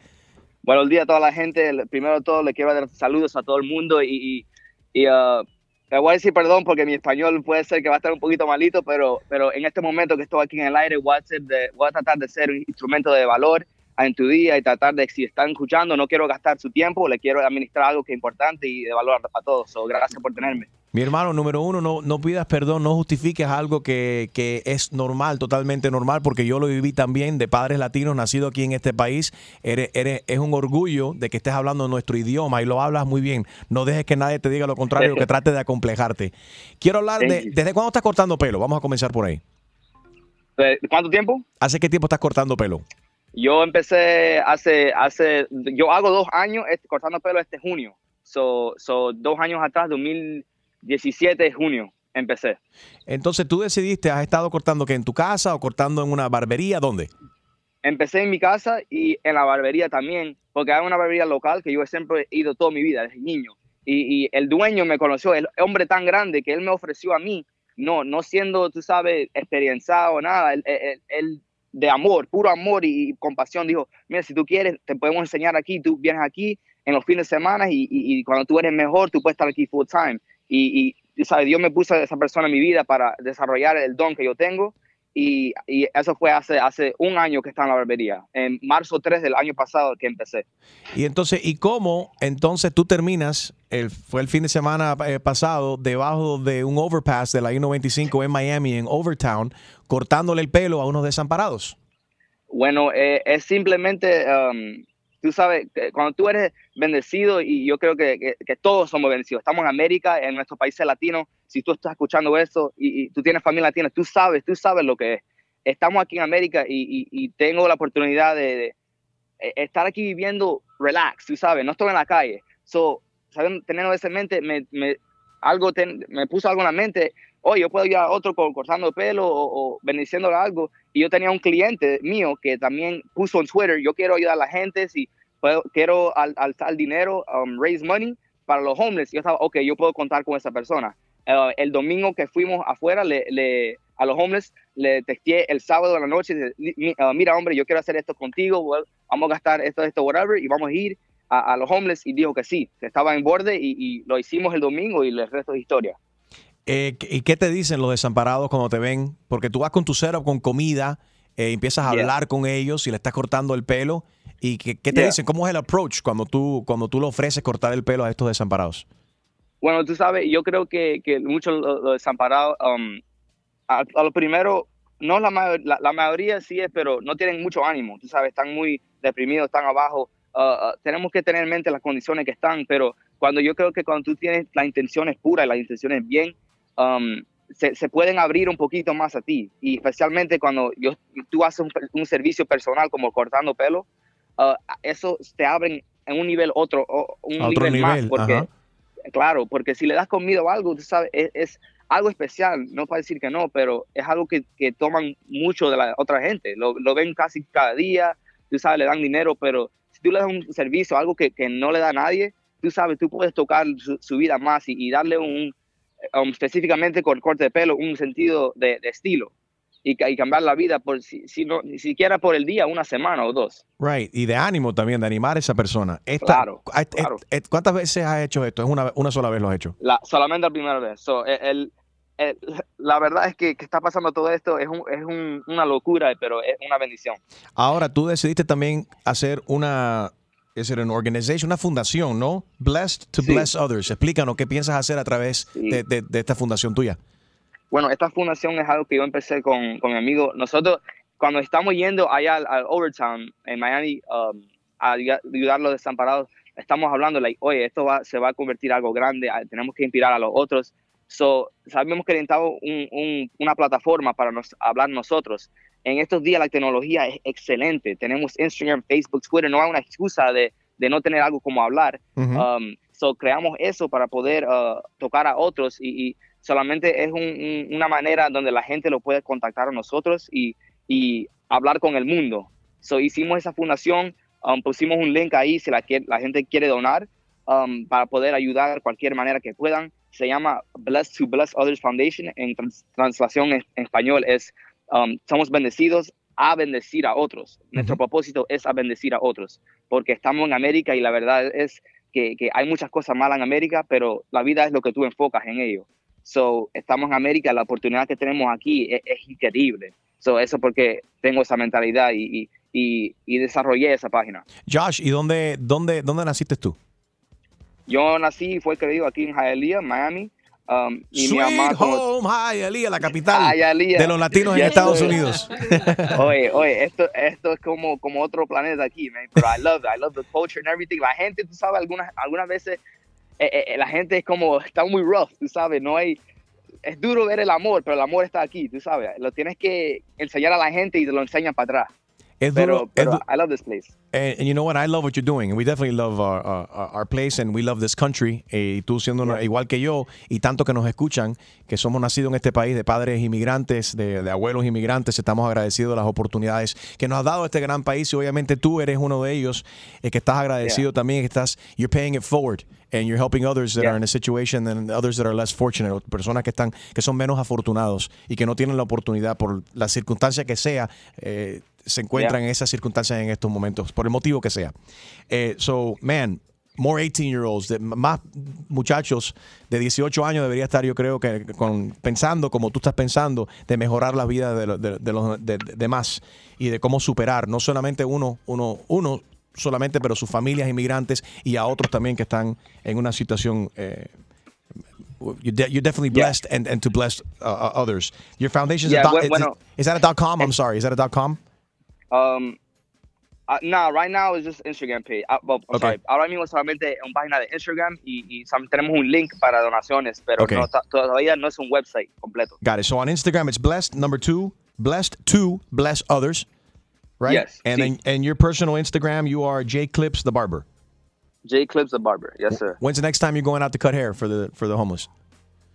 Buenos días a toda la gente. Primero de todo, le quiero dar saludos a todo el mundo y, y, y, uh, le voy a decir perdón porque mi español puede ser que va a estar un poquito malito, pero, pero en este momento que estoy aquí en el aire voy a, ser de- voy a tratar de ser un instrumento de valor en tu día y tratar de, si están escuchando, no quiero gastar su tiempo, le quiero administrar algo que es importante y de valor a todos. So, gracias por tenerme. Mi hermano, número uno, no, no pidas perdón, no justifiques algo que, que es normal, totalmente normal, porque yo lo viví también de padres latinos nacidos aquí en este país. Eres, eres- es un orgullo de que estés hablando nuestro idioma y lo hablas muy bien. No dejes que nadie te diga lo contrario, que trate de acomplejarte. Quiero hablar de. ¿desde cuándo estás cortando pelo? Vamos a comenzar por ahí. Eh, ¿Cuánto tiempo? ¿Hace qué tiempo estás cortando pelo? Yo empecé hace, hace, yo hago dos años este- cortando pelo este junio. So, so, dos años atrás, 2017 de junio, empecé. Entonces tú decidiste, ¿has estado cortando que en tu casa o cortando en una barbería? ¿Dónde? Empecé en mi casa y en la barbería también, porque hay una barbería local que yo siempre he ido toda mi vida, desde niño. Y, y el dueño me conoció, el hombre tan grande que él me ofreció a mí, no, no siendo, tú sabes, experienciado o nada, él, él- él de amor, puro amor y, compasión, dijo, mira, si tú quieres, te podemos enseñar aquí, tú vienes aquí en los fines de semana y, y- cuando tú eres mejor, tú puedes estar aquí full time. Y, sabes, Dios me puso a esa persona en mi vida para desarrollar el don que yo tengo y, eso fue hace, hace un año que estaba en la barbería, en marzo 3 del año pasado que empecé. Y entonces, ¿y cómo entonces tú terminas, el, fue el fin de semana eh, pasado, debajo de un overpass de la I-95 en Miami, en Overtown, cortándole el pelo a unos desamparados? Bueno, eh, es simplemente, um, tú sabes, cuando tú eres bendecido, y yo creo que, todos somos bendecidos, estamos en América, en nuestros países latinos, si tú estás escuchando esto y, tú tienes familia latina, tú sabes, tú sabes lo que es. Estamos aquí en América y, tengo la oportunidad de, eh, estar aquí viviendo relax, tú sabes, no estoy en la calle. So, teniendo eso en mente, me, me, algo ten- me puso algo en la mente, oye, yo puedo ir a otro co- cortando pelo o, o bendiciéndole algo. Y yo tenía un cliente mío que también puso en Twitter, yo quiero ayudar a la gente, si puedo, quiero al- alzar dinero, um, raise money para los homeless. Yo estaba, ok, yo puedo contar con esa persona. Uh, el domingo que fuimos afuera, le, le- a los homeless, le texté el sábado de la noche, uh, mira hombre, yo quiero hacer esto contigo, well, vamos a gastar esto, esto, whatever, y vamos a ir a, a los homeless. Y dijo que sí, que estaba en borde y, y lo hicimos el domingo y el resto es historia. Eh, ¿Y qué te dicen los desamparados cuando te ven? Porque tú vas con tu setup con comida, eh, empiezas a Yeah. hablar con ellos y le estás cortando el pelo. ¿Y qué, qué te Yeah. dicen? ¿Cómo es el approach cuando tú, cuando tú le ofreces cortar el pelo a estos desamparados? Bueno, tú sabes, yo creo que, que muchos lo- los desamparados, um, a, a lo primero, no la, la, la mayoría sí es, pero no tienen mucho ánimo, tú sabes, están muy deprimidos, están abajo. Uh, tenemos que tener en mente las condiciones que están, pero cuando yo creo que cuando tú tienes las intenciones puras y las intenciones bien, um, se, se pueden abrir un poquito más a ti. Y especialmente cuando yo, tú haces un, un servicio personal como cortando pelo, uh, eso te abre en un nivel otro, un A otro nivel, más, nivel, porque ajá. Claro, porque si le das comida o algo, tú sabes, es, es algo especial, no para decir que no, pero es algo que, que toman mucho de la otra gente, lo, lo ven casi cada día, tú sabes, le dan dinero, pero si tú le das un servicio, algo que, que no le da a nadie, tú sabes, tú puedes tocar su, su vida más y, y darle un, um, específicamente con el corte de pelo, un sentido de, de estilo y, y cambiar la vida, por si, si no, ni siquiera por el día, una semana o dos. Right. Y de ánimo también, de animar a esa persona. Esta- Claro, a- et- ¿Cuántas veces has hecho esto? ¿Es una, una sola vez lo has hecho? La, solamente la primera vez. So, el, el- la verdad es que, que está pasando todo esto es, un- es un- una locura, pero es una bendición. Ahora, tú decidiste también hacer una, is it an organization, una fundación, ¿no? Blessed to Sí. bless others. Explícanos qué piensas hacer a través Sí. de, de- de esta fundación tuya. Bueno, esta fundación es algo que yo empecé con, con mi amigo. Nosotros, cuando estamos yendo allá al, al Overtown en Miami um, a ayudar ayudar a los desamparados, estamos hablando, like, oye, esto va, se va a convertir en algo grande, ah, tenemos que inspirar a los otros. So, sabíamos que necesitamos un, un- una plataforma para nos, hablar nosotros. En estos días la tecnología es excelente. Tenemos Instagram, Facebook, Twitter. No hay una excusa de, de no tener algo como hablar. Ujú. Um, so creamos eso para poder uh, tocar a otros y, y solamente es un- un- una manera donde la gente lo puede contactar a nosotros y, y hablar con el mundo. So hicimos esa fundación, um, pusimos un link ahí si la, la gente quiere donar um, para poder ayudar de cualquier manera que puedan. Se llama Bless to Bless Others Foundation. En trans- translación en, en español es um, somos bendecidos a bendecir a otros. Nuestro propósito es a bendecir a otros, porque estamos en América y la verdad es que, que hay muchas cosas malas en América, pero la vida es lo que tú enfocas en ello. So, estamos en América, la oportunidad que tenemos aquí es, es increíble. So, eso porque tengo esa mentalidad y, y, y, y desarrollé esa página. Josh, ¿y dónde, dónde, dónde naciste tú? Yo nací y fue creído aquí en Hialeah, Miami. um, y mi Sweet mamá como- home, Hialeah, la capital Hialeah. de los latinos en Estados. Unidos. oye, oye, esto, esto es como, como otro planeta aquí, man. Pero I love it. I love the culture and everything. La gente, tú sabes, algunas, algunas veces eh, eh, la gente es como, está muy rough, tú sabes, no hay, es duro ver el amor, pero el amor está aquí, tú sabes. Lo tienes que enseñar a la gente y te lo enseñan para atrás. Es Pero, pero I love this place. And, and you know what? I love what you're doing. And we definitely love our, our, our place and we love this country. Eh, y tú siendo una- igual que yo y tanto que nos escuchan, que somos nacidos en este país de padres inmigrantes, de, de abuelos inmigrantes, estamos agradecidos de las oportunidades que nos ha dado este gran país y obviamente tú eres uno de ellos eh, que estás agradecido también, que estás, you're paying it forward and you're helping others that are in a situation and others that are less fortunate, personas que están, que son menos afortunados y que no tienen la oportunidad por la circunstancia que sea, eh, se encuentran Yeah. en esas circunstancias en estos momentos, por el motivo que sea. Eh, so, man, more 18-year-olds, de- más muchachos de 18 años debería estar, yo creo que con, pensando como tú estás pensando, de mejorar la vida de, de- de los de- de- demás y de cómo superar, no solamente uno, uno, uno solamente, pero sus familias inmigrantes y a otros también que están en una situación. Eh, you're, de- you're definitely blessed and, and to bless uh, uh, others. Your foundation Yeah, is, a dot- bueno, is- is that a dot com? I'm sorry, is that a dot com? Um, uh, nah, right now it's just Instagram page. Uh, well, Okay. sorry. Ahora mismo solamente una página de Instagram y, y tenemos un link para donaciones, pero Okay. no, todavía no es un website completo. Got it. So on Instagram, it's blessed number two, blessed to bless others, right? Yes, And then and your personal Instagram, you are J Clips the barber. J Clips the barber. Yes, sir. When's the next time you're going out to cut hair for the for the homeless?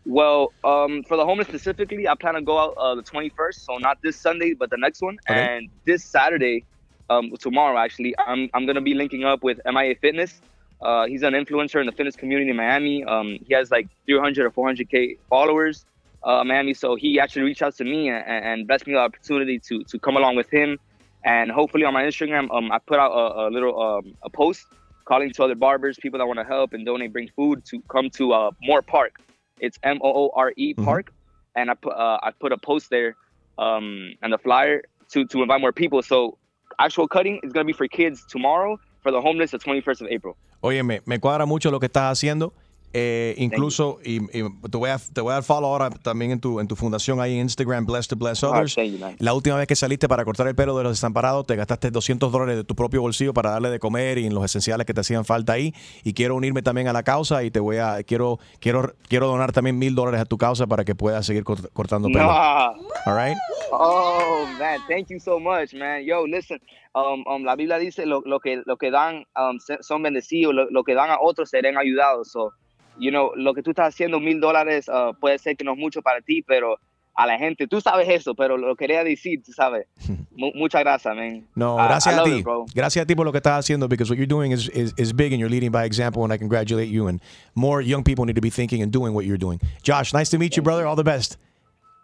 Well, um, for the homeless specifically, I plan to go out uh, the 21st, so not this Sunday, but the next one. Okay. And this Saturday, um, tomorrow actually, I'm I'm gonna be linking up with MIA Fitness. Uh, he's an influencer in the fitness community in Miami. Um, he has like 300 or 400k followers, uh, Miami. So he actually reached out to me and, and blessed me the opportunity to to come along with him. And hopefully on my Instagram, um, I put out a, a little um, a post calling to other barbers, people that want to help and donate, bring food to come to uh, Moore Park. It's M O O R E Park, and I put uh, I put a post there um, and the flyer to to invite more people. So actual cutting is gonna be for kids tomorrow. For the homeless, the 21st of April. Oye, me, me cuadra mucho lo que estás haciendo. Eh, incluso, y, y te, voy a, te voy a dar follow ahora también en tu, en tu fundación ahí en Instagram, Blessed to Bless Ah, Others. you. La última vez que saliste para cortar el pelo de los desamparados, te gastaste 200 dólares de tu propio bolsillo para darle de comer y en los esenciales que te hacían falta ahí. Y quiero unirme también a la causa y te voy a, quiero, quiero, quiero donar también mil dólares a tu causa para que puedas seguir cort- cortando pelo. Nah. All right? Oh man, thank you so much, man. Yo, listen, um, um, la Biblia dice lo, lo que lo que dan um, son bendecidos, lo, lo que dan a otros serán ayudados. So, you know, lo que tú estás haciendo mil dólares uh, puede ser que no es mucho para ti, pero a la gente, tú sabes eso, pero lo quería decir, tú sabes. Mu- muchas gracias, man. No, gracias I a love ti. it, gracias a ti por lo que estás haciendo because what you're doing is, is, is big and you're leading by example and I congratulate you and more young people need to be thinking and doing what you're doing. Josh, nice to meet you, brother. All the best.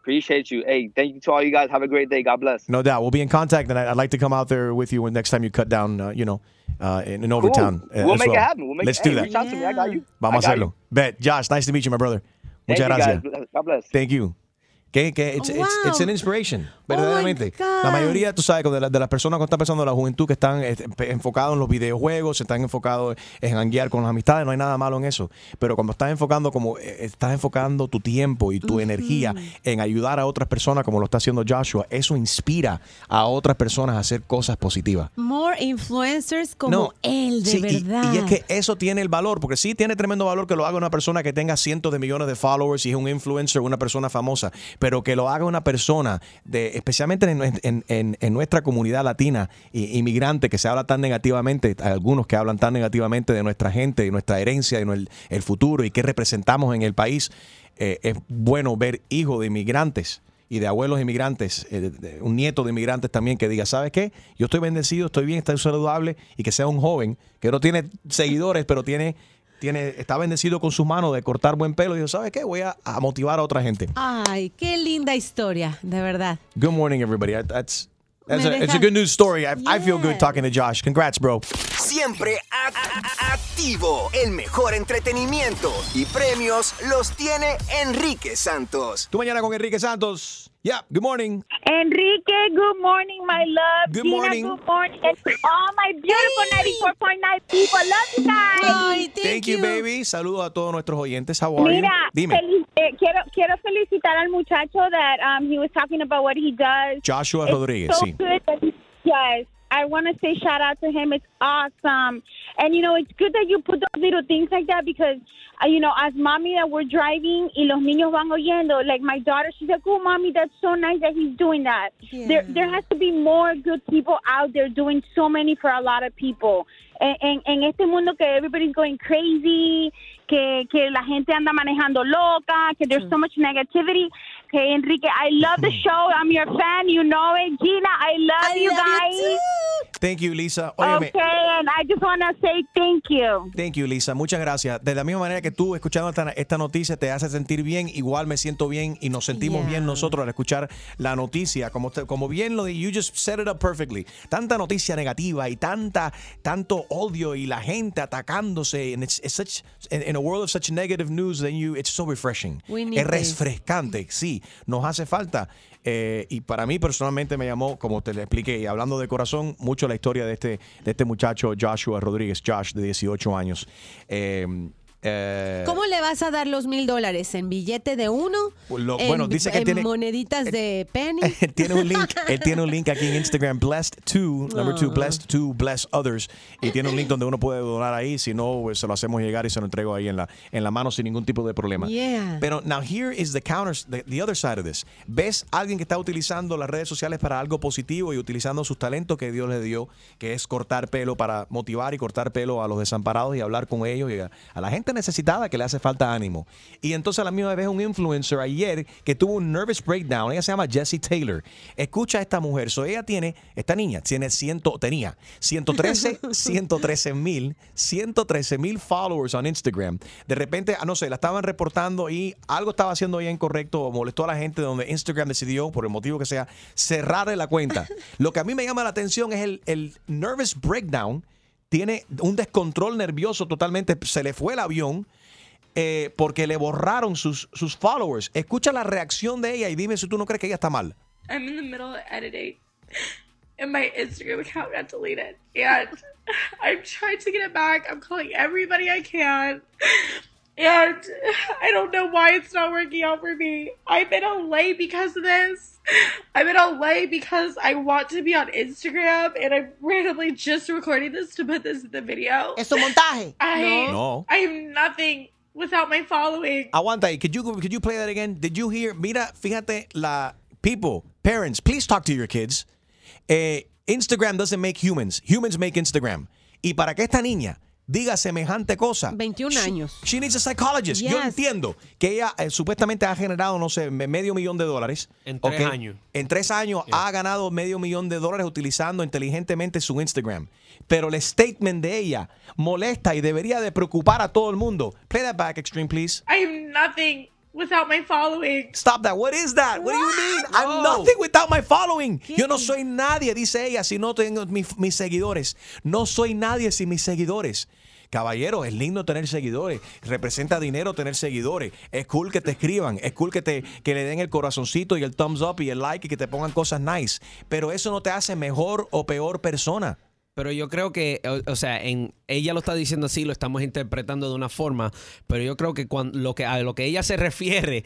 Appreciate you. Hey, thank you to all you guys. Have a great day. God bless. No doubt. We'll be in contact and I- I'd like to come out there with you when next time you cut down, uh, you know, uh, in, in Overtown. uh, We'll as make it well. happen. We'll make Let's it, do hey, that. Reach out to me. I got you. Vamos I a got hacerlo. Bet. Josh, nice to meet you, my brother. Thank Muchas you, gracias. guys. God bless. Thank you. Que, que it's, it's, it's an inspiration. Verdaderamente. God. la mayoría, tú sabes, de, la- de las personas que están pensando en la juventud que están este, enfocados en los videojuegos, se están enfocados en hanguear con las amistades, no hay nada malo en eso. Pero cuando estás enfocando como eh, estás enfocando tu tiempo y tu energía en ayudar a otras personas como lo está haciendo Joshua, eso inspira a otras personas a hacer cosas positivas. More influencers como No. él, de Sí, y- verdad. Y, es que eso tiene el valor, porque sí tiene tremendo valor que lo haga una persona que tenga cientos de millones de followers y es un influencer, una persona famosa, pero que lo haga una persona, de, especialmente en, nuestra comunidad latina, inmigrante, que se habla tan negativamente, algunos que hablan tan negativamente de nuestra gente, de nuestra herencia, de nue- el futuro y qué representamos en el país, eh, es bueno ver hijos de inmigrantes y de abuelos inmigrantes, eh, un nieto de inmigrantes también que diga, ¿sabes qué? Yo estoy bendecido, estoy bien, estoy saludable y que sea un joven que no tiene seguidores, pero tiene, tiene, está bendecido con sus manos de cortar buen pelo y digo, ¿sabes qué? Voy a, a motivar a otra gente. Ay, qué linda historia, de verdad. Good morning, everybody. That's, that's a, it's a good news story. I, I feel good talking to Josh. Congrats, bro. Siempre a- a- activo. El mejor entretenimiento y premios los tiene Enrique Santos. Tu mañana con Enrique Santos. Yeah, good morning. Enrique, good morning, my love. Good Gina, morning. good morning. And to all my beautiful 94.9 people. Love you guys. Thank, you, baby. Saludos a todos nuestros oyentes. How are Mira, you? Dime. feliz- eh, quiero, quiero felicitar al muchacho that um, he was talking about what he does. Joshua It's Rodriguez, so sí. good that he- yes, I want to say shout out to him. It's awesome. And, you know, it's good that you put those little things like that because, uh, you know, as mommy that we're driving y los niños van oyendo, like my daughter, she's like, oh, mommy, that's so nice that he's doing that. There, there has to be more good people out there doing so many for a lot of people. En, en, en este mundo que everybody's going crazy, que, que la gente anda manejando loca, que there's so much negativity. Okay, Enrique, I love the show. I'm your fan. You know it. Gina, I love you guys. Thank you, Lisa. Óyeme, Okay, and I just want to say thank you. Thank you, Lisa. Muchas gracias. De la misma manera que tú escuchando esta, esta noticia te hace sentir bien, igual me siento bien y nos sentimos bien nosotros al escuchar la noticia. Como, como bien lo de you just set it up perfectly. Tanta noticia negativa y tanta tanto odio y la gente atacándose. And it's, it's such in, in a world of such negative news, then you it's so refreshing. We need Es this. refrescante, nos hace falta. Eh, y para mí personalmente me llamó, como te le expliqué, y hablando de corazón, mucho la historia de este, de este muchacho Joshua Rodríguez, Josh, de 18 años. Eh, eh, ¿Cómo le vas a dar los mil dólares? ¿En billete de uno? Lo- ¿En, bueno, dice que en tiene- moneditas de penny? él tiene un link, él tiene un link aquí en Instagram, blessed to, number two, Ah. blessed to, bless others. Y tiene un link donde uno puede donar ahí, si no, pues, se lo hacemos llegar y se lo entrego ahí en la, en la mano sin ningún tipo de problema. Yeah. Pero now here is the counter, the, the other side of this. ¿Ves a alguien que está utilizando las redes sociales para algo positivo y utilizando sus talentos que Dios le dio, que es cortar pelo para motivar y cortar pelo a los desamparados y hablar con ellos y a, a la gente necesitada que le hace falta ánimo? Y entonces a la misma vez un influencer ayer que tuvo un nervous breakdown, ella se llama Jessie Taylor. Escucha a esta mujer, so ella tiene, esta niña tiene ciento, tenía 113, 113 mil, 113 mil followers on Instagram. De repente, ah, no sé, la estaban reportando y algo estaba haciendo ella incorrecto o molestó a la gente donde Instagram decidió, por el motivo que sea, cerrarle la cuenta. Lo que a mí me llama la atención es el, el nervous breakdown. Tiene un descontrol nervioso totalmente, se le fue el avión. eh, porque le borraron sus, sus followers. Escucha la reacción de ella y dime si tú no crees que ella está mal. I'm in the middle of editing, and my Instagram account got deleted. And I'm trying to get it back. I'm calling everybody I can. And I don't know why it's not working out for me. I'm in LA because of this. I'm in LA because I want to be on Instagram, and I'm randomly just recording this to put this in the video. Es un montaje. I, No. I am nothing without my following. Aguanta ahí. Could you, could you play that again? Did you hear? Mira, fíjate, la people, parents, please talk to your kids. Eh, Instagram doesn't make humans. Humans make Instagram. Y para que esta niña diga semejante cosa. 21 años. She needs a psychologist. Yo entiendo que ella eh, supuestamente ha generado, no sé, me- medio millón de dólares. En tres años. En tres años ha ganado medio millón de dólares utilizando inteligentemente su Instagram. Pero el statement de ella molesta y debería de preocupar a todo el mundo. Play that back, Extreme, please. I am nothing without my following. Stop that. What is that? What, do you mean? I'm nothing without my following. Yo no soy nadie, dice ella, si no tengo mis, mis seguidores. No soy nadie sin mis seguidores. Caballero, es lindo tener seguidores. Representa dinero tener seguidores. Es cool que te escriban. Es cool que, te, que le den el corazoncito y el thumbs up y el like y que te pongan cosas nice. Pero eso no te hace mejor o peor persona. Pero yo creo que, o, o sea, en, ella lo está diciendo así, lo estamos interpretando de una forma, pero yo creo que cuando, lo que a lo que ella se refiere,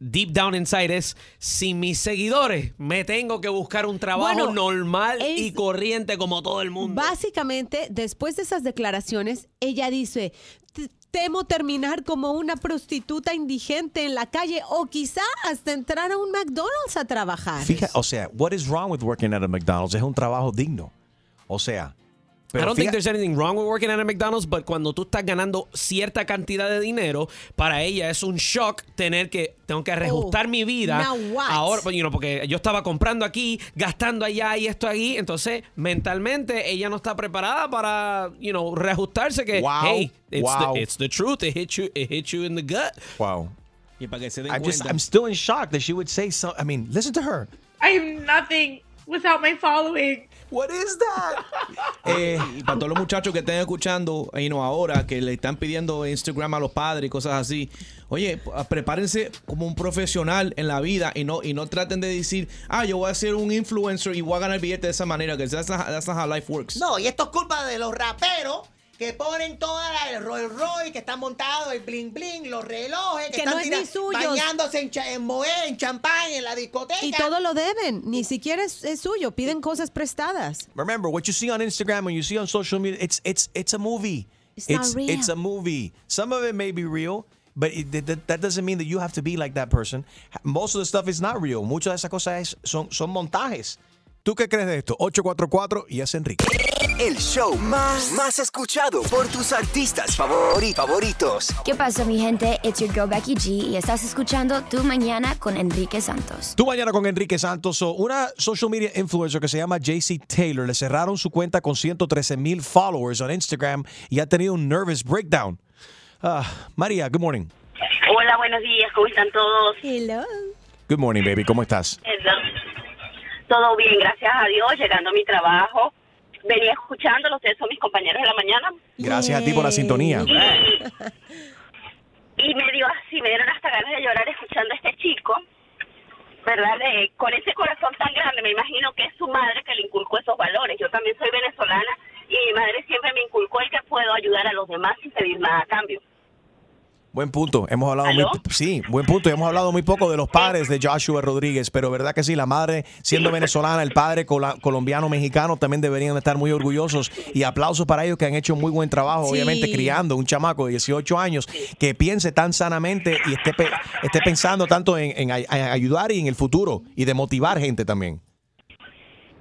deep down inside es, si mis seguidores me tengo que buscar un trabajo Bueno, normal y corriente como todo el mundo. Básicamente, después de esas declaraciones, ella dice, "T- temo terminar como una prostituta indigente en la calle o quizá hasta entrar a un McDonald's a trabajar. Fija, o sea, what is wrong with working at a McDonald's? Es un trabajo digno. O sea, I pero don't think there's anything wrong with working at a McDonald's, but cuando tú estás ganando cierta cantidad de dinero, para ella es un shock tener que, tengo que reajustar mi vida. now what? Ahora, pues, you know, porque yo estaba comprando aquí, gastando allá y esto aquí, entonces mentalmente ella no está preparada para, you know, reajustarse que, Wow, hey, it's, wow. the, it's the truth, it hit you, it hit you in the gut. Wow. Y para que se den I just. I'm still in shock that she would say so. I mean, listen to her. I am nothing without my following. What is that? Eh, y para todos los muchachos que estén escuchando you know, ahora, que le están pidiendo Instagram a los padres y cosas así, oye, prepárense como un profesional en la vida y no, y no traten de decir, ah, yo voy a ser un influencer y voy a ganar billete de esa manera, que that's not, that's not how life works. No, y esto es culpa de los raperos que ponen toda la, el Rolls Royce, que están montados, el bling bling, los relojes, que, Que están no es tira- ni suyos. bañándose en, cha- en moé, en champán, en la discoteca. Y todo lo deben, ni siquiera es, es suyo, piden cosas prestadas. Remember, what you see on Instagram and you see on social media, it's it's it's a movie. It's not it's, real. it's a movie. Some of it may be real, but it, that, that- that doesn't mean that you have to be like that person. Most of the stuff is not real. Muchas de esas cosas es- son, son montajes. ¿Tú qué crees de esto? 844 y es Enrique. El show más, más escuchado por tus artistas favori- favoritos. ¿Qué pasa, mi gente? It's your girl Becky G y estás escuchando Tu Mañana con Enrique Santos. Tú mañana con Enrique Santos. So, una social media influencer que se llama JC Taylor le cerraron su cuenta con 113 mil followers on Instagram y ha tenido un nervous breakdown. Ah, María, good morning. Hola, buenos días, ¿cómo están todos? Hello. Good morning, baby. ¿Cómo estás? Todo bien, gracias a Dios, llegando a mi trabajo. Venía escuchándolos, ustedes son mis compañeros de la mañana. Gracias a ti por la sintonía. Y me dio así, me dieron hasta ganas de llorar escuchando a este chico, ¿verdad? De- con ese corazón tan grande, me imagino que es su madre que le inculcó esos valores. Yo también soy venezolana y mi madre siempre me inculcó el que puedo ayudar a los demás sin pedir nada a cambio. Buen punto. Hemos hablado muy sí, buen punto. Hemos hablado muy poco de los padres de Joshua Rodríguez, pero verdad que sí, la madre siendo venezolana, el padre colombiano mexicano también deberían estar muy orgullosos y aplausos para ellos que han hecho muy buen trabajo, Sí. obviamente criando un chamaco de 18 años que piense tan sanamente y esté pe- esté pensando tanto en, en en ayudar y en el futuro y de motivar gente también.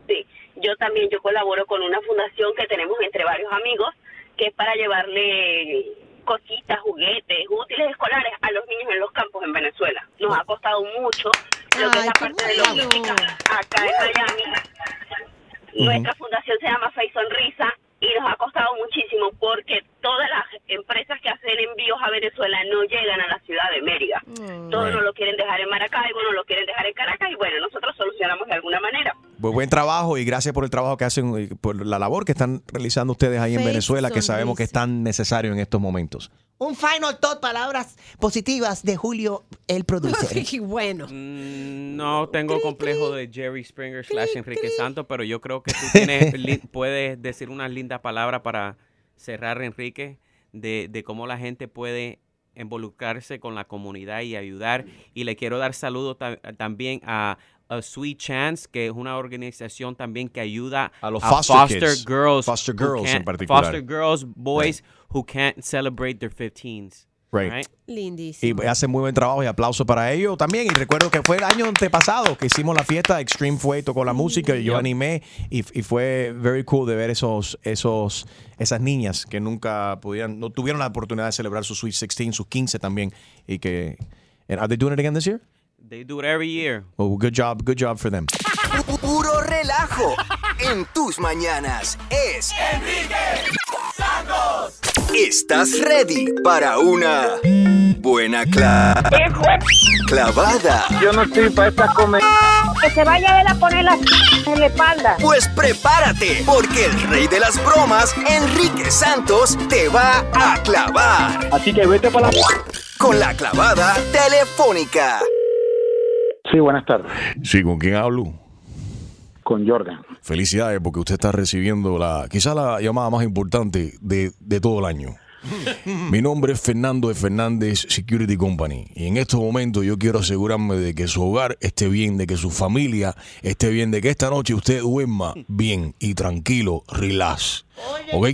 Sí, yo también yo colaboro con una fundación que tenemos entre varios amigos que es para llevarle cositas, juguetes, útiles escolares a los niños en los campos en Venezuela. Nos ha costado mucho lo que es la parte de logística acá en Miami. Nuestra fundación se llama Fe y Sonrisa y nos ha costado muchísimo porque todas las empresas que hacen envíos a Venezuela no llegan a la ciudad de Mérida. Todos nos lo quieren dejar en Maracaibo, nos lo quieren dejar en Caracas y bueno, nosotros solucionamos de alguna manera. Pues buen trabajo y gracias por el trabajo que hacen, y por la labor que están realizando ustedes ahí en Venezuela, que sabemos que es tan necesario en estos momentos. Un final thought, palabras positivas de Julio, el producer. bueno. No tengo complejo de Jerry Springer slash Enrique Santos, pero yo creo que tú tienes, li- puedes decir unas lindas palabras para cerrar, Enrique, de, de cómo la gente puede involucrarse con la comunidad y ayudar. Y le quiero dar saludos ta- también a, a Sweet Chance, que es una organización también que ayuda A los foster girls, Foster girls en particular. Foster girls, boys who can't celebrate their 15s. Right. right? Lindísimo. Y hacen muy buen trabajo y aplauso para ellos también. Y recuerdo que fue el año antepasado que hicimos la fiesta. Extreme fue tocó la música y yo Yep. animé. Y, y fue very cool de ver esos, esos, esas niñas que nunca pudieron, no tuvieron la oportunidad de celebrar sus Sweet 16, sus 15 también. Y que. And are they doing it again this year? They do it every year. Oh, good job, good job for them. Puro relajo en tus mañanas es Enrique Santos. ¿Estás ready para una buena cla- clavada? Yo no estoy para esta comer. Que se vaya él a poner la en la espalda. Pues prepárate, porque el rey de las bromas, Enrique Santos, te va a clavar. Así que vete para la... Con la clavada telefónica. Sí, buenas tardes. Sí, ¿con quién hablo? Con Jordan. Felicidades porque usted está recibiendo la quizá la llamada más importante de, de todo el año. Mi nombre es Fernando de Fernández Security Company y en estos momentos yo quiero asegurarme de que su hogar esté bien, de que su familia esté bien, de que esta noche usted duerma bien y tranquilo, relax. ¿Ok?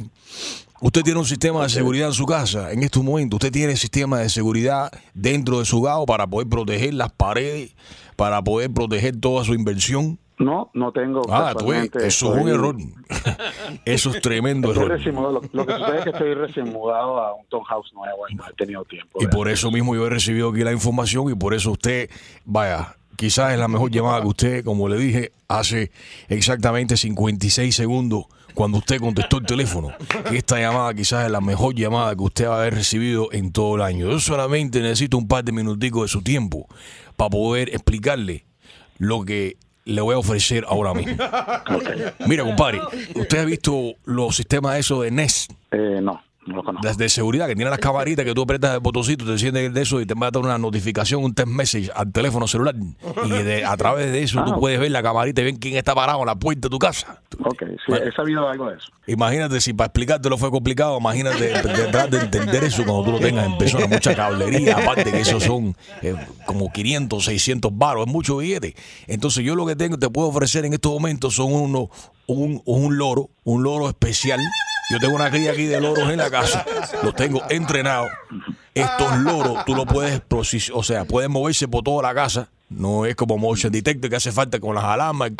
Usted tiene un sistema de seguridad en su casa. En estos momentos usted tiene sistema de seguridad dentro de su hogar para poder proteger las paredes, para poder proteger toda su inversión. No, no tengo. Ah, tú ves, eso es un error. Eso es tremendo Estoy error. Lo, lo que sucede es que estoy recién mudado a un townhouse nuevo y no he tenido tiempo. Y por eso mismo yo he recibido aquí la información y por eso usted, vaya, quizás es la mejor llamada que usted, como le dije, hace exactamente 56 segundos cuando usted contestó el teléfono. Esta llamada quizás es la mejor llamada que usted va a haber recibido en todo el año. Yo solamente necesito un par de minuticos de su tiempo para poder explicarle lo que le voy a ofrecer ahora mismo. Mira, compadre, ¿usted ha visto los sistemas esos de NES? Eh, no, no lo conozco. Las de seguridad, que tienen las camaritas que tú apretas el botoncito, te enciendes de eso y te va a dar una notificación, un text message al teléfono celular. Y de- a través de eso Ah, tú puedes ver la camarita y ver quién está parado en la puerta de tu casa. Ok, sí, he sabido algo de eso. Imagínate si para explicártelo fue complicado, imagínate de tratar de entender eso cuando tú lo tengas en persona, mucha cablería, aparte que esos son eh, como 500, 600 baros, es mucho billete. Entonces yo lo que tengo, te puedo ofrecer en estos momentos son unos, un, un loro, un loro especial. Yo tengo una cría aquí de loros en la casa, los tengo entrenados. Estos loros tú lo puedes, o sea, pueden moverse por toda la casa. No es como motion detector que hace falta con las alarmas.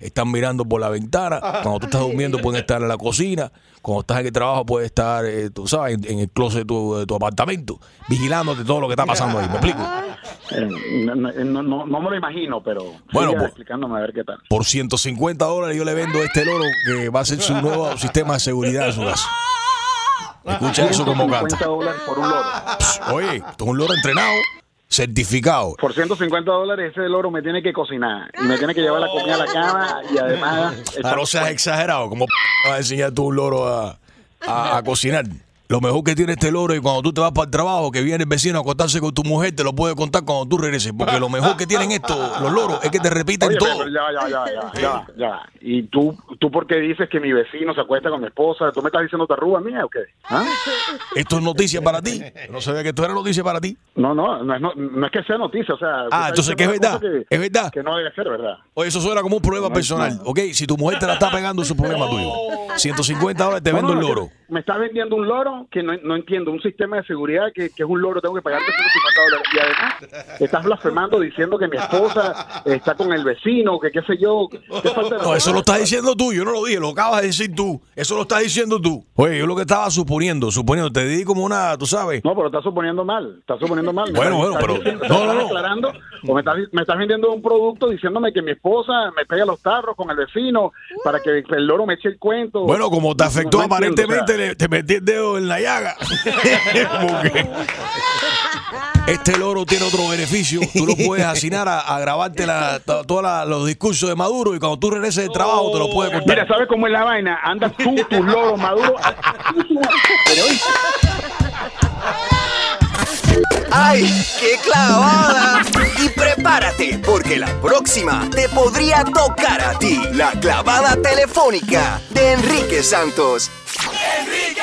Están mirando por la ventana. Cuando tú estás durmiendo pueden estar en la cocina. Cuando estás en el trabajo puede estar, eh, tú sabes, en, en el closet de tu, de tu apartamento, vigilándote todo lo que está pasando ahí. ¿Me explico? Eh, no, no, no- no- no me lo imagino, pero Bueno, pues- explicándome a ver qué tal. Por 150 dólares yo le vendo este loro que va a ser su nuevo sistema de seguridad de su casa. Escucha eso como 150 canta. dólares por un loro. Oye, esto es un loro entrenado, certificado. Por 150 dólares ese loro me tiene que cocinar y me tiene que llevar la comida a la cama y además... Ah, no seas exagerado. ¿Cómo p- vas a enseñar tú un loro a, a- a cocinar? Lo mejor que tiene este loro es cuando tú te vas para el trabajo, que viene el vecino a acostarse con tu mujer, te lo puede contar cuando tú regreses. Porque lo mejor que tienen estos, los loros, es que te repiten Oye, todo. pero ya, ya, ya, ya, ya, ya. ¿Y tú, tú por qué dices que mi vecino se acuesta con mi esposa? ¿Tú me estás diciendo tarruga mía o qué? ¿Ah? Esto es noticia para ti. No sabía que esto era noticia para ti. No, no, no es, no, no es que sea noticia, o sea... Ah, estás entonces que es verdad. que- Es verdad. Que no debe ser verdad. Oye, eso suena como un problema No, personal. no. Ok, si tu mujer te la está pegando, es un problema tuyo. 150 dólares te No, vendo no, el loro. Me está vendiendo un loro que no, no entiendo, un sistema de seguridad que, que es un loro, tengo que pagarte 150 dólares. Y además, estás blasfemando diciendo que mi esposa está con el vecino, que qué sé yo. ¿Qué falta de No, eso lo estás diciendo tú, yo no lo dije, lo acabas de decir tú. Eso lo estás diciendo tú. Oye, yo lo que estaba suponiendo, suponiendo, te di como una, tú sabes. No, pero estás suponiendo mal, estás suponiendo mal. Bueno, bueno, pero- diciendo- no, no, no. aclarando, o me estás, me estás vendiendo un producto diciéndome que mi esposa me pega los tarros con el vecino para que el loro me eche el cuento. Bueno, como te afectó no entiendo, aparentemente, o sea, le- te metí el dedo en la llaga. Porque este loro tiene otro beneficio. Tú lo puedes asignar a, a grabarte todos los discursos de Maduro y cuando tú regreses del trabajo te lo puedes contar. Mira, ¿sabes cómo es la vaina? Andas tú, tus loros maduros. Pero ¡Ay, qué clavada! Y prepárate, porque la próxima te podría tocar a ti. La clavada telefónica de Enrique Santos. Enrique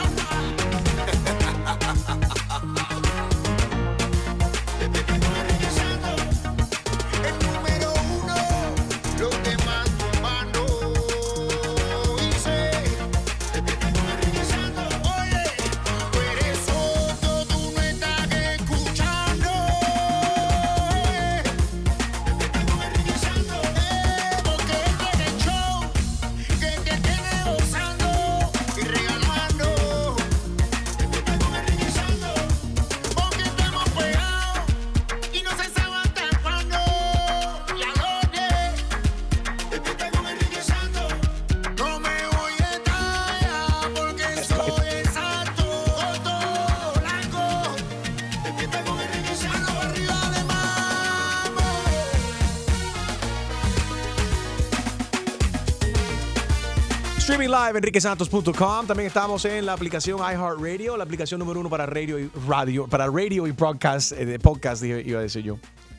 Live, enriquesantos.com. También estamos en la aplicación iHeartRadio, la aplicación número uno para radio y radio, para radio y broadcast, eh, de podcast, iba a decir yo.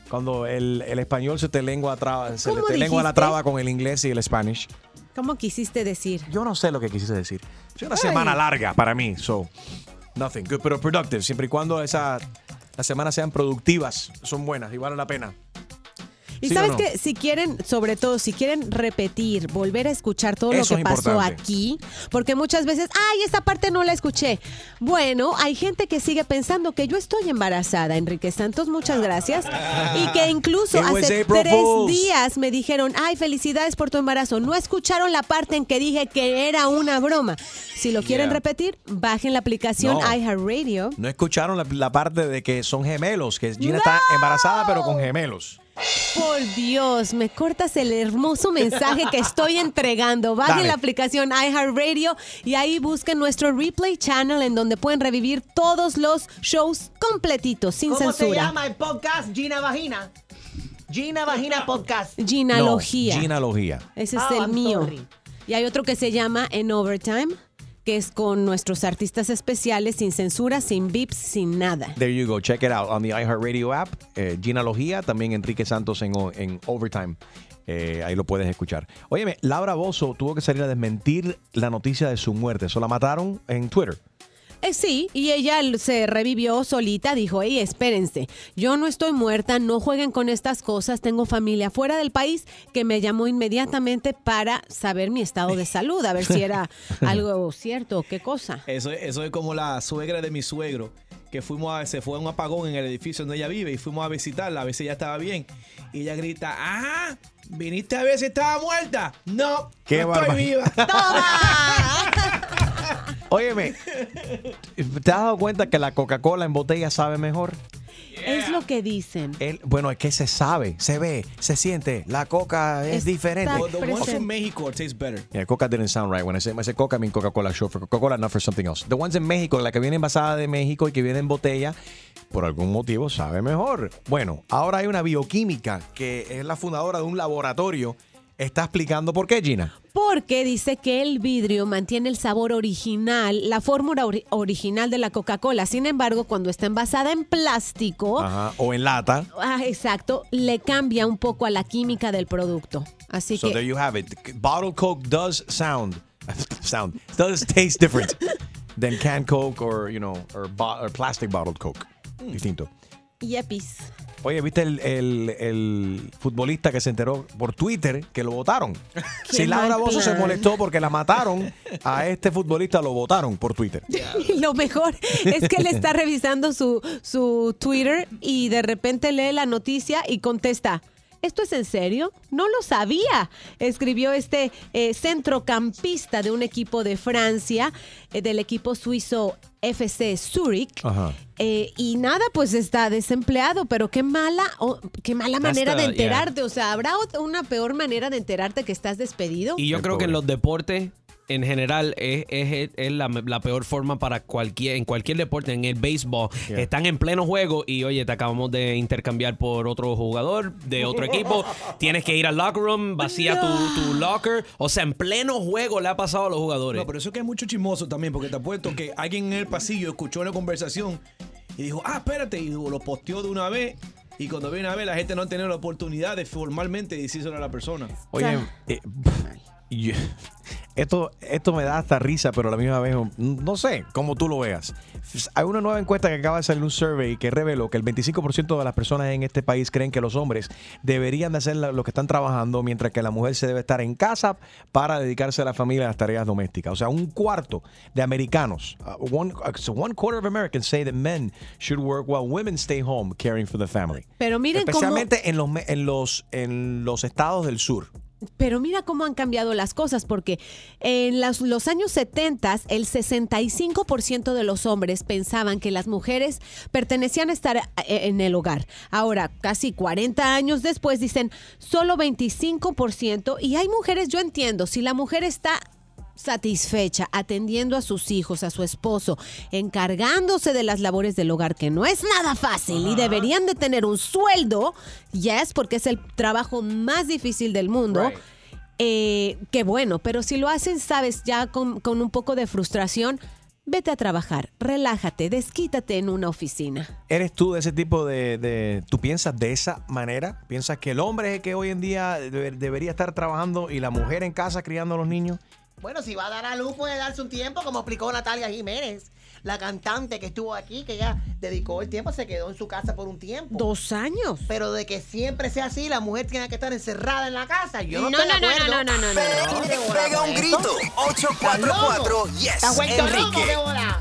Cuando el, el español se te lengua traba, se le ¿Cómo te lengua la traba con el inglés y el Spanish. ¿Cómo quisiste decir? Yo no sé lo que quisiste decir. Es una Ay. semana larga para mí, so nothing good, pero productive. Siempre y cuando esas las semanas sean productivas, son buenas y vale la pena. Y ¿Sí o sabes no? que si quieren, sobre todo, si quieren repetir, volver a escuchar todo Eso lo que pasó importante. aquí, porque muchas veces, ay, esta parte no la escuché. Bueno, hay gente que sigue pensando que yo estoy embarazada, Enrique Santos, muchas gracias. Y que incluso It hace tres días me dijeron, ay, felicidades por tu embarazo. No escucharon la parte en que dije que era una broma. Si lo quieren Yeah. repetir, bajen la aplicación No. iHeartRadio. No escucharon la, la parte de que son gemelos, que Gina está embarazada pero con gemelos. Por Dios, me cortas el hermoso mensaje que estoy entregando. Bajen Dale. la aplicación iHeartRadio y ahí busquen nuestro replay channel en donde pueden revivir todos los shows completitos, sin ¿Cómo se censura. llama el podcast? Gina Vagina. Gina Vagina Podcast. Ginalogía. No, genealogía. Ese es Oh, el I'm mío. sorry. Y hay otro que se llama En Overtime, que es con nuestros artistas especiales, sin censura, sin bips, sin nada. There you go. Check it out on the iHeartRadio app. Eh, Gina Logía, también Enrique Santos en, en Overtime. Eh, ahí lo puedes escuchar. Óyeme, Laura Bozo tuvo que salir a desmentir la noticia de su muerte. Eso la mataron en Twitter. Eh, sí, y ella se revivió solita, dijo, hey, espérense, yo no estoy muerta, no jueguen con estas cosas, tengo familia fuera del país que me llamó inmediatamente para saber mi estado de salud, a ver si era algo cierto o qué cosa. Eso, eso es como la suegra de mi suegro, que fuimos a, se fue a un apagón en el edificio donde ella vive y fuimos a visitarla, a ver si ella estaba bien. Y ella grita, ah, ¿viniste a ver si estaba muerta? No, Qué no estoy viva. Óyeme, ¿te has dado cuenta que la Coca-Cola en botella sabe mejor? Es lo que dicen. El- bueno, es que se sabe, se ve, se siente. La coca es Está diferente. Well, the ones from Mexico taste better. Yeah, Coca didn't sound right. When I say, when I say Coca, I mean Coca-Cola short for Coca-Cola, not for something else. The ones in México, la que viene envasada de México y que viene en botella, por algún motivo sabe mejor. Bueno, ahora hay una bioquímica que es la fundadora de un laboratorio. Está explicando por qué, Gina. Porque dice que el vidrio mantiene el sabor original, la fórmula ori- original de la Coca-Cola. Sin embargo, cuando está envasada en plástico, Ajá. O en lata. ah, exacto, le cambia un poco a la química del producto. Así So que there you have it. Bottled Coke does sound, sound, does taste different than canned Coke or, you know, or, bo- or plastic bottled Coke. Distinto. Yepis. Oye, ¿viste el, el- el futbolista que se enteró por Twitter que lo votaron? Si Laura Bozo se molestó porque la mataron, a este futbolista lo votaron por Twitter. Lo mejor es que él está revisando su, su Twitter y de repente lee la noticia y contesta. ¿Esto es en serio? No lo sabía. Escribió este eh, centrocampista de un equipo de Francia, eh, del equipo suizo FC Zurich. Ajá. Eh, y nada, pues está desempleado, pero qué mala, oh, qué mala That's manera de yeah. enterarte. O sea, ¿habrá una peor manera de enterarte que estás despedido? Y yo creo que en los deportes, en general, es, es- es la, la peor forma para cualquier, en cualquier deporte, en el béisbol. Yeah. Están en pleno juego y oye, te acabamos de intercambiar por otro jugador de otro equipo. Tienes que ir al locker room, vacía tu, tu locker. O sea, en pleno juego le ha pasado a los jugadores. No, pero eso es que hay mucho chismoso también, porque te apuesto que alguien en el pasillo escuchó la conversación y dijo, ah, espérate, y lo posteó de una vez. Y cuando viene a ver, la gente no ha tenido la oportunidad de formalmente decírselo a la persona. Oye, eh, yo- esto, esto me da hasta risa, pero a la misma vez, no sé cómo tú lo veas. Hay una nueva encuesta que acaba de salir un survey que reveló que el 25% de las personas en este país creen que los hombres deberían de hacer lo que están trabajando, mientras que la mujer se debe estar en casa para dedicarse a la familia y a las tareas domésticas. O sea, un cuarto de americanos, uh, one, uh, so one quarter of Americans say that men should work while women stay home caring for the family. Pero miren cómo... Especialmente en los, en, los, en los estados del sur. Pero mira cómo han cambiado las cosas, porque en los años 70 el 65% de los hombres pensaban que las mujeres pertenecían a estar eh, en el hogar. Ahora, casi 40 años después, dicen solo 25%. Y hay mujeres, yo entiendo, si la mujer está satisfecha, atendiendo a sus hijos, a su esposo, encargándose de las labores del hogar, que no es nada fácil y deberían de tener un sueldo, yes, porque es el trabajo más difícil del mundo. Right. eh, qué bueno, pero si lo hacen, sabes, ya con, con un poco de frustración, vete a trabajar, relájate, desquítate en una oficina. ¿Eres tú de ese tipo de, de- ¿Tú piensas de esa manera? ¿Piensas que el hombre es el que hoy en día debe- debería estar trabajando y la mujer en casa criando a los niños? Bueno, si va a dar a luz, puede darse un tiempo, como explicó Natalia Jiménez, la cantante que estuvo aquí, que ella dedicó el tiempo, se quedó en su casa por un tiempo. Dos años. Pero de que siempre sea así, la mujer tiene que estar encerrada en la casa. Yo no, No, estoy de no, no, acuerdo. no, no, no, no, no. ¿qué Pe- bola pega un grito. ¿Estás loco? 844 yes, ¿Estás vuelto loco? Enrique. ¿Qué bola?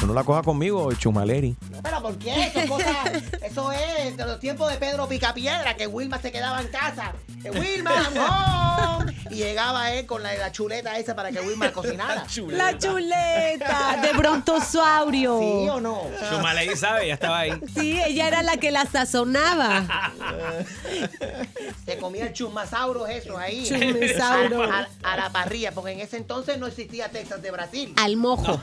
Tú no la cojas conmigo, Chumaleri. Pero ¿por qué? Eso es, cosa- eso es de los tiempos de Pedro Picapiedra, que Wilma se quedaba en casa. Que Wilma, home. Y llegaba él con la, la chuleta esa para que Wilma cocinara. La chuleta de brontosaurio. ¿Sí o no? Chumaley sabe, ya estaba ahí. Sí, ella era la que la sazonaba. Se comía el chumasauro eso ahí. Chumasauro. A, la parrilla, porque en ese entonces no existía Texas de Brasil. Al mojo.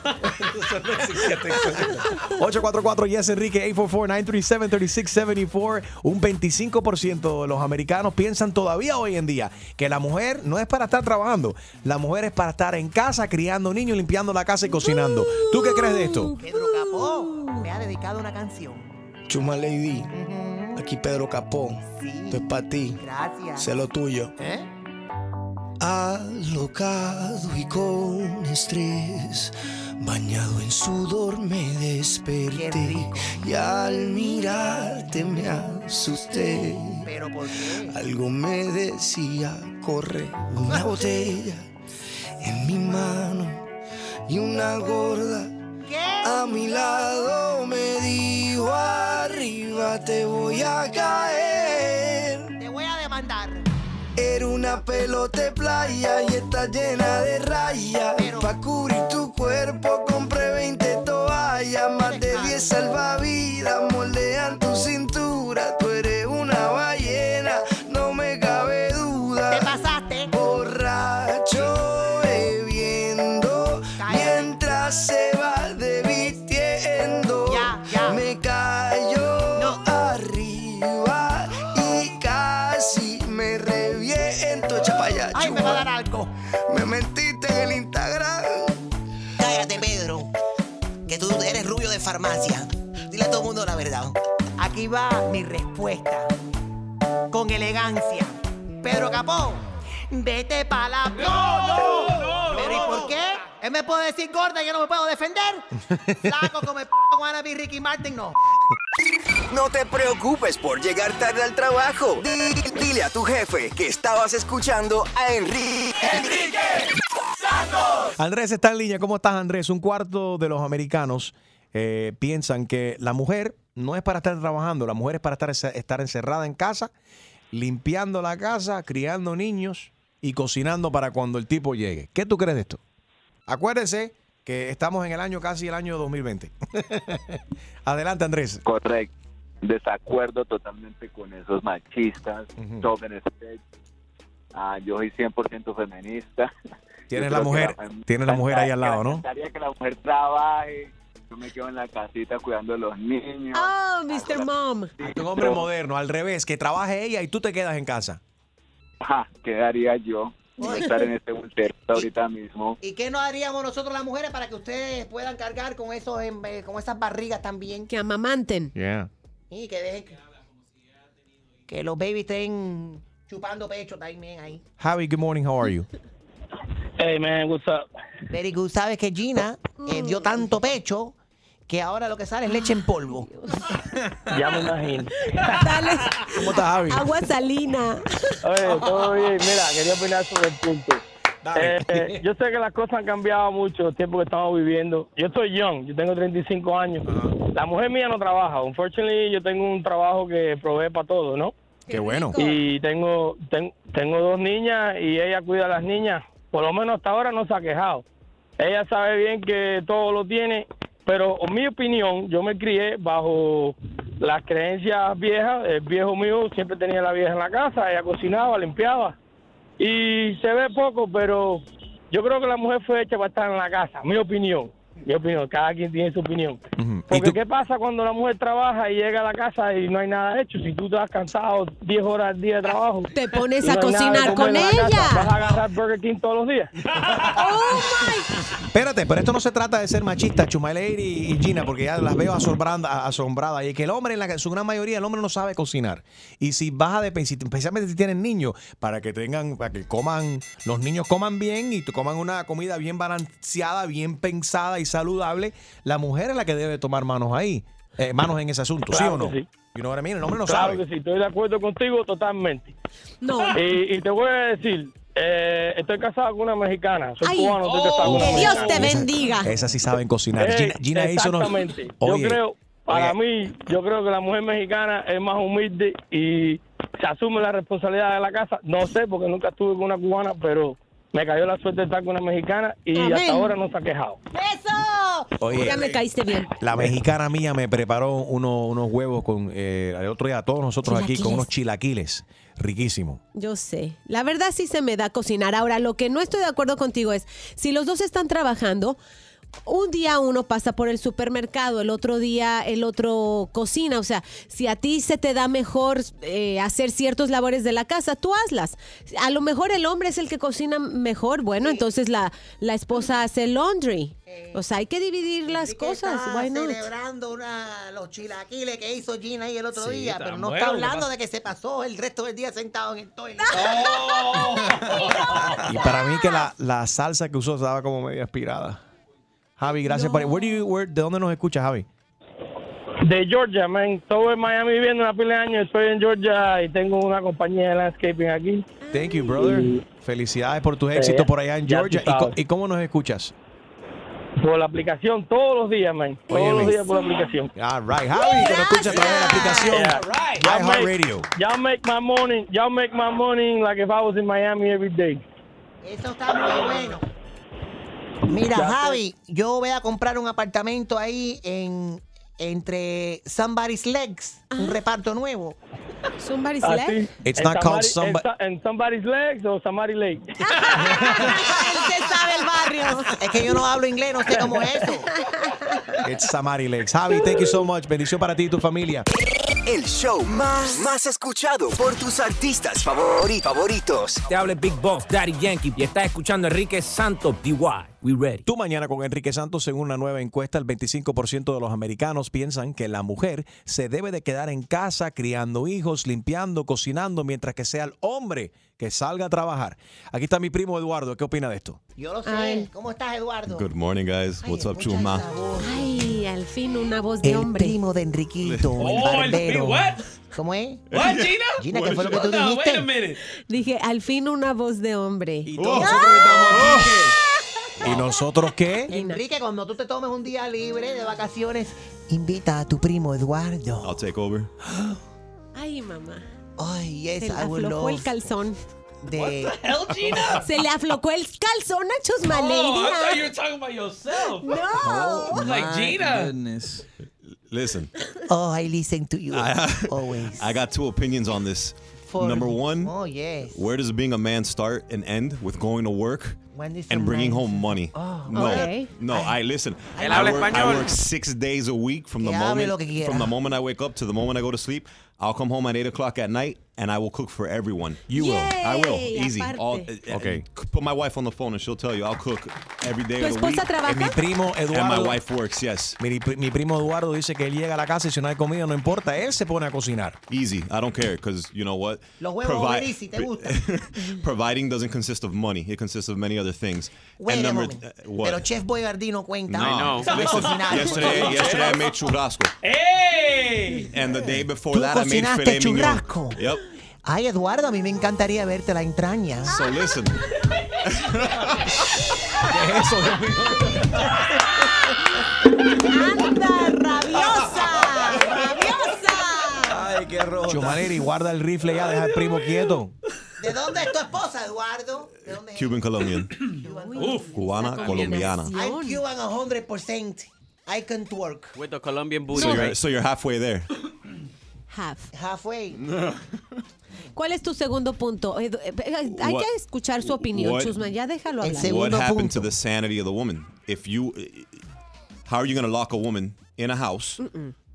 844 Yes Enrique 844-937-3674. Un 25% de los americanos piensan todavía hoy en día que la mujer no es para estar trabajando. La mujer es para estar en casa criando niños, limpiando la casa y cocinando. ¿Tú qué crees de esto? Pedro Capó me ha dedicado una canción. Chuma Lady, aquí Pedro Capó. Esto es para ti. Gracias. Sé lo tuyo. ¿Eh? Alocado y con estrés, bañado en sudor me desperté y al mirarte me asusté. ¿Pero por qué? Algo me decía, corre una botella en mi mano y una gorda a mi lado me dijo arriba te voy a caer. Era una pelota de playa y está llena de rayas. Pa' cubrir tu cuerpo compré 20 toallas, más de 10 salvavidas mundo la verdad. Aquí va mi respuesta. Con elegancia. Pedro Capó, vete pa' la... ¡No, no! ¿Pero y por qué? Él me puede decir gorda y yo no me puedo defender. Flaco como el p*** wannabe Ricky Martin, no. No te preocupes por llegar tarde al trabajo. Di- Dile a tu jefe que estabas escuchando a Enrique. ¡Enrique Santos! Andrés está en línea. ¿Cómo estás, Andrés? Un cuarto de los americanos eh, piensan que la mujer no es para estar trabajando, la mujer es para estar, estar encerrada en casa, limpiando la casa, criando niños y cocinando para cuando el tipo llegue. ¿Qué tú crees de esto? Acuérdense que estamos en el año casi el año 2020. Adelante, Andrés. Correcto. Desacuerdo totalmente con esos machistas, chauvinistas. Ah, yo soy 100% feminista. Tienes la mujer, tienes la mujer ahí al me lado, ¿no? encantaría que la mujer trabaje. Yo me quedo en la casita cuidando de los niños. Oh, Mr. Mom. Un hombre moderno, al revés, que trabaje ella y tú te quedas en casa. Ajá, ¿qué haría yo? Voy a estar en este voltero ahorita mismo. ¿Y qué no haríamos nosotros las mujeres para que ustedes puedan cargar con esos em, eh, con esas barrigas también? Que amamanten. Yeah. Y que dejen que, que los babies estén chupando pecho también ahí. Javi, good morning, how are you? Hey man, what's up? Very good. Sabes que Gina eh, dio tanto pecho que ahora lo que sale es leche en polvo. Ya me imagino. ¿Cómo estás, Javi? Agua salina. Oye, todo bien. Mira, quería opinar sobre el punto. Eh, eh, yo sé que las cosas han cambiado mucho, el tiempo que estamos viviendo. Yo estoy young, yo tengo 35 años. La mujer mía no trabaja. Unfortunately, yo tengo un trabajo que provee para todo, ¿no? Qué bueno. Y tengo, ten- tengo dos niñas y ella cuida a las niñas. Por lo menos hasta ahora no se ha quejado. Ella sabe bien que todo lo tiene, pero en mi opinión, yo me crié bajo las creencias viejas. El viejo mío siempre tenía la vieja en la casa, ella cocinaba, limpiaba. Y se ve poco, pero yo creo que la mujer fue hecha para estar en la casa, mi opinión. Mi opinión, cada quien tiene su opinión. Ujú. ¿Y Porque ¿qué pasa cuando la mujer trabaja y llega a la casa y no hay nada hecho? Si tú estás cansado 10 horas al día de trabajo. Te pones no a de cocinar con casa, ella. ¿Vas a agarrar Burger King todos los días? Espérate, pero esto no se trata de ser machista, Chumaleri y Gina, porque ya las veo asombranda- asombradas. Y es que el hombre, en, la, en su gran mayoría, el hombre no sabe cocinar. Y si vas a depender, especialmente si tienen niños, para que tengan, para que coman, los niños coman bien y tú coman una comida bien balanceada, bien pensada y saludable, la mujer es la que debe tomar manos ahí, eh, manos en ese asunto, ¿sí Claro o no? que sí. You know what I mean? El hombre no claro sabe. que sí, estoy de acuerdo contigo totalmente. No. Y, y te voy a decir, eh, estoy casado con una mexicana. Soy Ay, cubano, estoy casado con una que Dios mexicana. te bendiga. Esas sí saben cocinar. Eh, Gina, Gina hizo unos- exactamente. Oye, yo creo, para oye. mí, yo creo que la mujer mexicana es más humilde y se asume la responsabilidad de la casa. No sé, porque nunca estuve con una cubana, pero me cayó la suerte de estar con una mexicana y Amén. hasta ahora no se ha quejado. ¡Eso! Oye. ya me caíste bien. La mexicana mía me preparó uno- unos huevos con eh, el otro día, todos nosotros aquí, con unos chilaquiles. Riquísimo. Yo sé. La verdad sí se me da cocinar. Ahora, lo que no estoy de acuerdo contigo es, si los dos están trabajando, un día uno pasa por el supermercado, el otro día el otro cocina. O sea, si a ti se te da mejor eh, hacer ciertos labores de la casa, tú hazlas. A lo mejor el hombre es el que cocina mejor. Bueno, entonces la, la esposa hace el laundry. O sea, hay que dividir las cosas. Está Why not? celebrando una, los chilaquiles que hizo Gina ahí el otro Sí, día, pero no bueno, está ¿qué hablando de que se pasó el resto del día sentado en el toilet. Y para mí que la, la salsa que usó estaba como medio aspirada. Javi, gracias por... Where do you- where- ¿De dónde nos escuchas, Javi? De Georgia, man. Estuve en Miami viviendo una pila de años. Estoy en Georgia y tengo una compañía de landscaping aquí. Thank you, brother. Felicidades por tus éxitos por allá en Georgia. ¿Y, y cómo nos escuchas? Por la aplicación todos los días, man. Todos Óyeme. los días por la aplicación. All right, Javi, que nos escucha a través de la aplicación Y'all make- iHeartRadio. Y'all make my morning, y'all make my morning like if I was in Miami every day. Eso está muy bueno. Mira, Ya Javi, yo voy a comprar un apartamento ahí en entre Somebody's Legs, un reparto nuevo. Somebody's Ah, leg. sí. It's En not called somebody- En, so- en somebody's legs o somebody lake. Él se sabe el barrio. Es que yo no hablo inglés, no sé cómo es eso. It's Samari Legs. Javi, thank you so much. Bendición para ti y tu familia. El show más, más escuchado por tus artistas favori- favoritos. Te habla Big Boss, Daddy Yankee, y estás escuchando a Enrique Santos, DY. We ready. Tú mañana con Enrique Santos, según una nueva encuesta, el 25% de los americanos piensan que la mujer se debe de quedar en casa criando hijos, limpiando, cocinando, mientras que sea el hombre que salga a trabajar. Aquí está mi primo Eduardo. ¿Qué opina de esto? Yo lo sé. ¿Cómo estás, Eduardo? Good morning, guys. What's up, Chuma? Ay, al fin una voz de El hombre. primo de Enriquito, el Oh, el barbero. what? ¿Cómo es? What, Gina? Gina, ¿qué fue lo que tú No, dijiste? wait a minute. Dije, al fin una voz de hombre. Y todos nosotros estamos aquí, ¿Y nosotros qué? Enrique, cuando tú te tomes un día libre de vacaciones, invita a tu primo Eduardo. I'll take over. Ay, mamá. Ay, yes, Se I would aflojó el love calzón. De... Se le aflocó el calzón a Chusma Oh, I thought you were talking about yourself. No. Oh like Gina. Goodness. Listen, Oh, I listen to you I, uh, always. I got two opinions on this. For- Number one, Oh, yes. where does being a man start and end with going to work When is and bringing man- home money? Oh, no, okay. no. I, listen. Él I work, I work six days a week from the Que hable lo moment from the moment I wake up to the moment I go to sleep. I'll come home at eight o'clock at night and I will cook for everyone. You will. I will. Yay, Easy. All, uh, Okay. Put my wife on the phone and she'll tell you I'll cook every day ¿Tu of the week. trabaja? Mi primo And my wife works. Yes. Mi, mi primo Eduardo dice que él llega a la casa y si no hay comida, no importa, él se pone a cocinar. Easy. I don't care because you know what? Los huevos Provi- Obelisi, ¿te gusta? providing doesn't consist of money. It consists of many other things. Wait a number moment. uh, what? Pero Chef Boyardino cuenta. no. Sabe Listen, cocinar. yesterday, yesterday I made churrasco, Hey! and the day before Tú that I made cocinaste filet mignon. churrasco. Yep. Ay, Eduardo, a mí me encantaría verte la entraña. So listen. ¿Qué es eso, Dios mío? ¡Anda, rabiosa! ¡Rabiosa! Ay, qué rojo. Chumaleri, guarda el rifle ya, deja al primo quieto. ¿De dónde es tu esposa, Eduardo? ¿De dónde es? Cuban Colombian. Uf. Cubana colombiana. I'm Cuban 100%. I can work. With the Colombian booty. So you're, right? so you're halfway there. Half. Halfway. ¿Cuál es tu segundo punto? Edu- eh, eh, Hay What- que escuchar su opinión, what- Chusma. Ya déjalo hablar. what happened to the sanity of the woman? If you, how are you going to lock a woman in a house,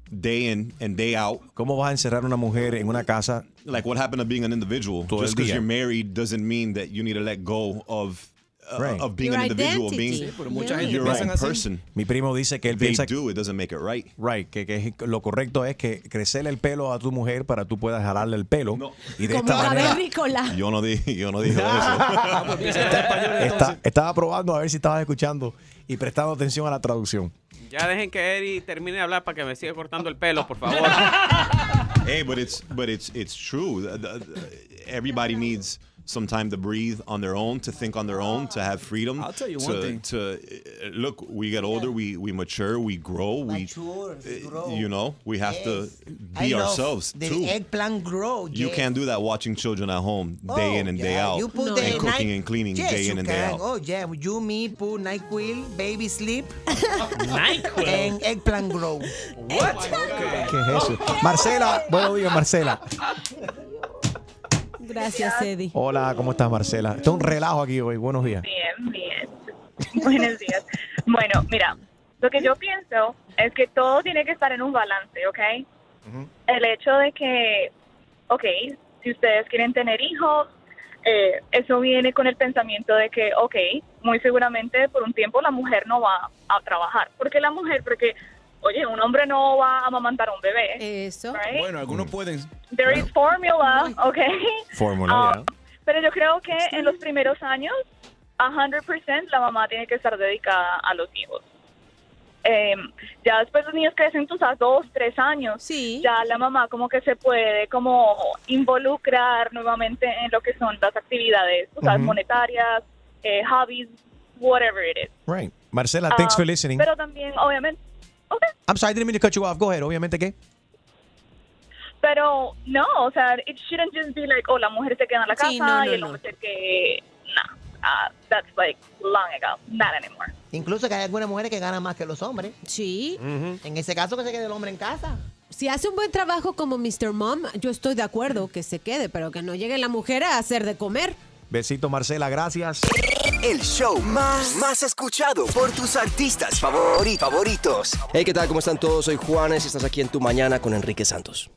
day in and day out. ¿Cómo vas a encerrar una mujer en una casa? Like what happened to being an individual? Todo Just because you're married doesn't mean that you need to let go of uh, Right. of being Your an individual, identity. being Sí, mucha gente your own person. Mi primo dice que él They piensa do, it doesn't make it right. Right, que, que lo correcto es que crecerle el pelo a tu mujer para tú puedas jalarle el pelo y de esta Como a manera ver, Nicolás. Yo no dije, yo no dije eso. Está- estaba probando a ver si estabas escuchando y prestando atención a la traducción. Ya dejen que Eddie termine de hablar para que me siga cortando el pelo, por favor. hey, but it's but it's it's true. Everybody needs some time to breathe on their own, to think on their own, to have freedom. I'll tell you to, one thing. To uh, look, we get older, we we mature, we grow, we uh, you know, we have to I be love ourselves the too. eggplant grow. You yeah. can't do that watching children at home day Oh, in and day yeah. out. You put and the cooking night- and cleaning yes, day in and day out. Oh yeah, you me put NyQuil, baby sleep, NyQuil. and eggplant grow. What? ¿Qué es eso? Marcela, buenos días, Marcela. Gracias, Eddie. Hola, ¿cómo estás, Marcela? Esto es un relajo aquí hoy. Buenos días. Bien, bien. Buenos días. Bueno, mira, lo que yo pienso es que todo tiene que estar en un balance, ¿ok? El hecho de que, ok, si ustedes quieren tener hijos, eh, eso viene con el pensamiento de que, ok, muy seguramente por un tiempo la mujer no va a trabajar. ¿Por qué la mujer? Porque, oye, un hombre no va a amamantar a un bebé. Eso. Bueno, algunos pueden. There is formula, ok. Fórmula, Ah, ya. Pero yo creo que en los primeros años, 100% la mamá tiene que estar dedicada a los hijos. Eh, ya después los niños crecen, tú sabes, dos, tres años, ya la mamá como que se puede como involucrar nuevamente en lo que son las actividades, tú sabes, Ujú. monetarias, eh, hobbies, whatever it is. Right. Marcela, thanks Ah, for listening. Pero también, obviamente, I'm sorry, I didn't mean to cut you off. Go ahead. Obviamente, ¿qué? pero no, o sea, it shouldn't just be like, oh, la mujer se queda en la casa Sí, no, no, y el no. hombre se que, nah, ah, that's like long ago, not anymore. Incluso que hay algunas mujeres que ganan más que los hombres. Sí. En ese caso que se quede el hombre en casa. Si hace un buen trabajo como Mr. Mom, yo estoy de acuerdo que se quede, pero que no llegue la mujer a hacer de comer. Besito, Marcela. Gracias. El show más, más escuchado por tus artistas favori- favoritos. Hey, ¿qué tal? ¿Cómo están todos? Soy Juanes y estás aquí en Tu Mañana con Enrique Santos.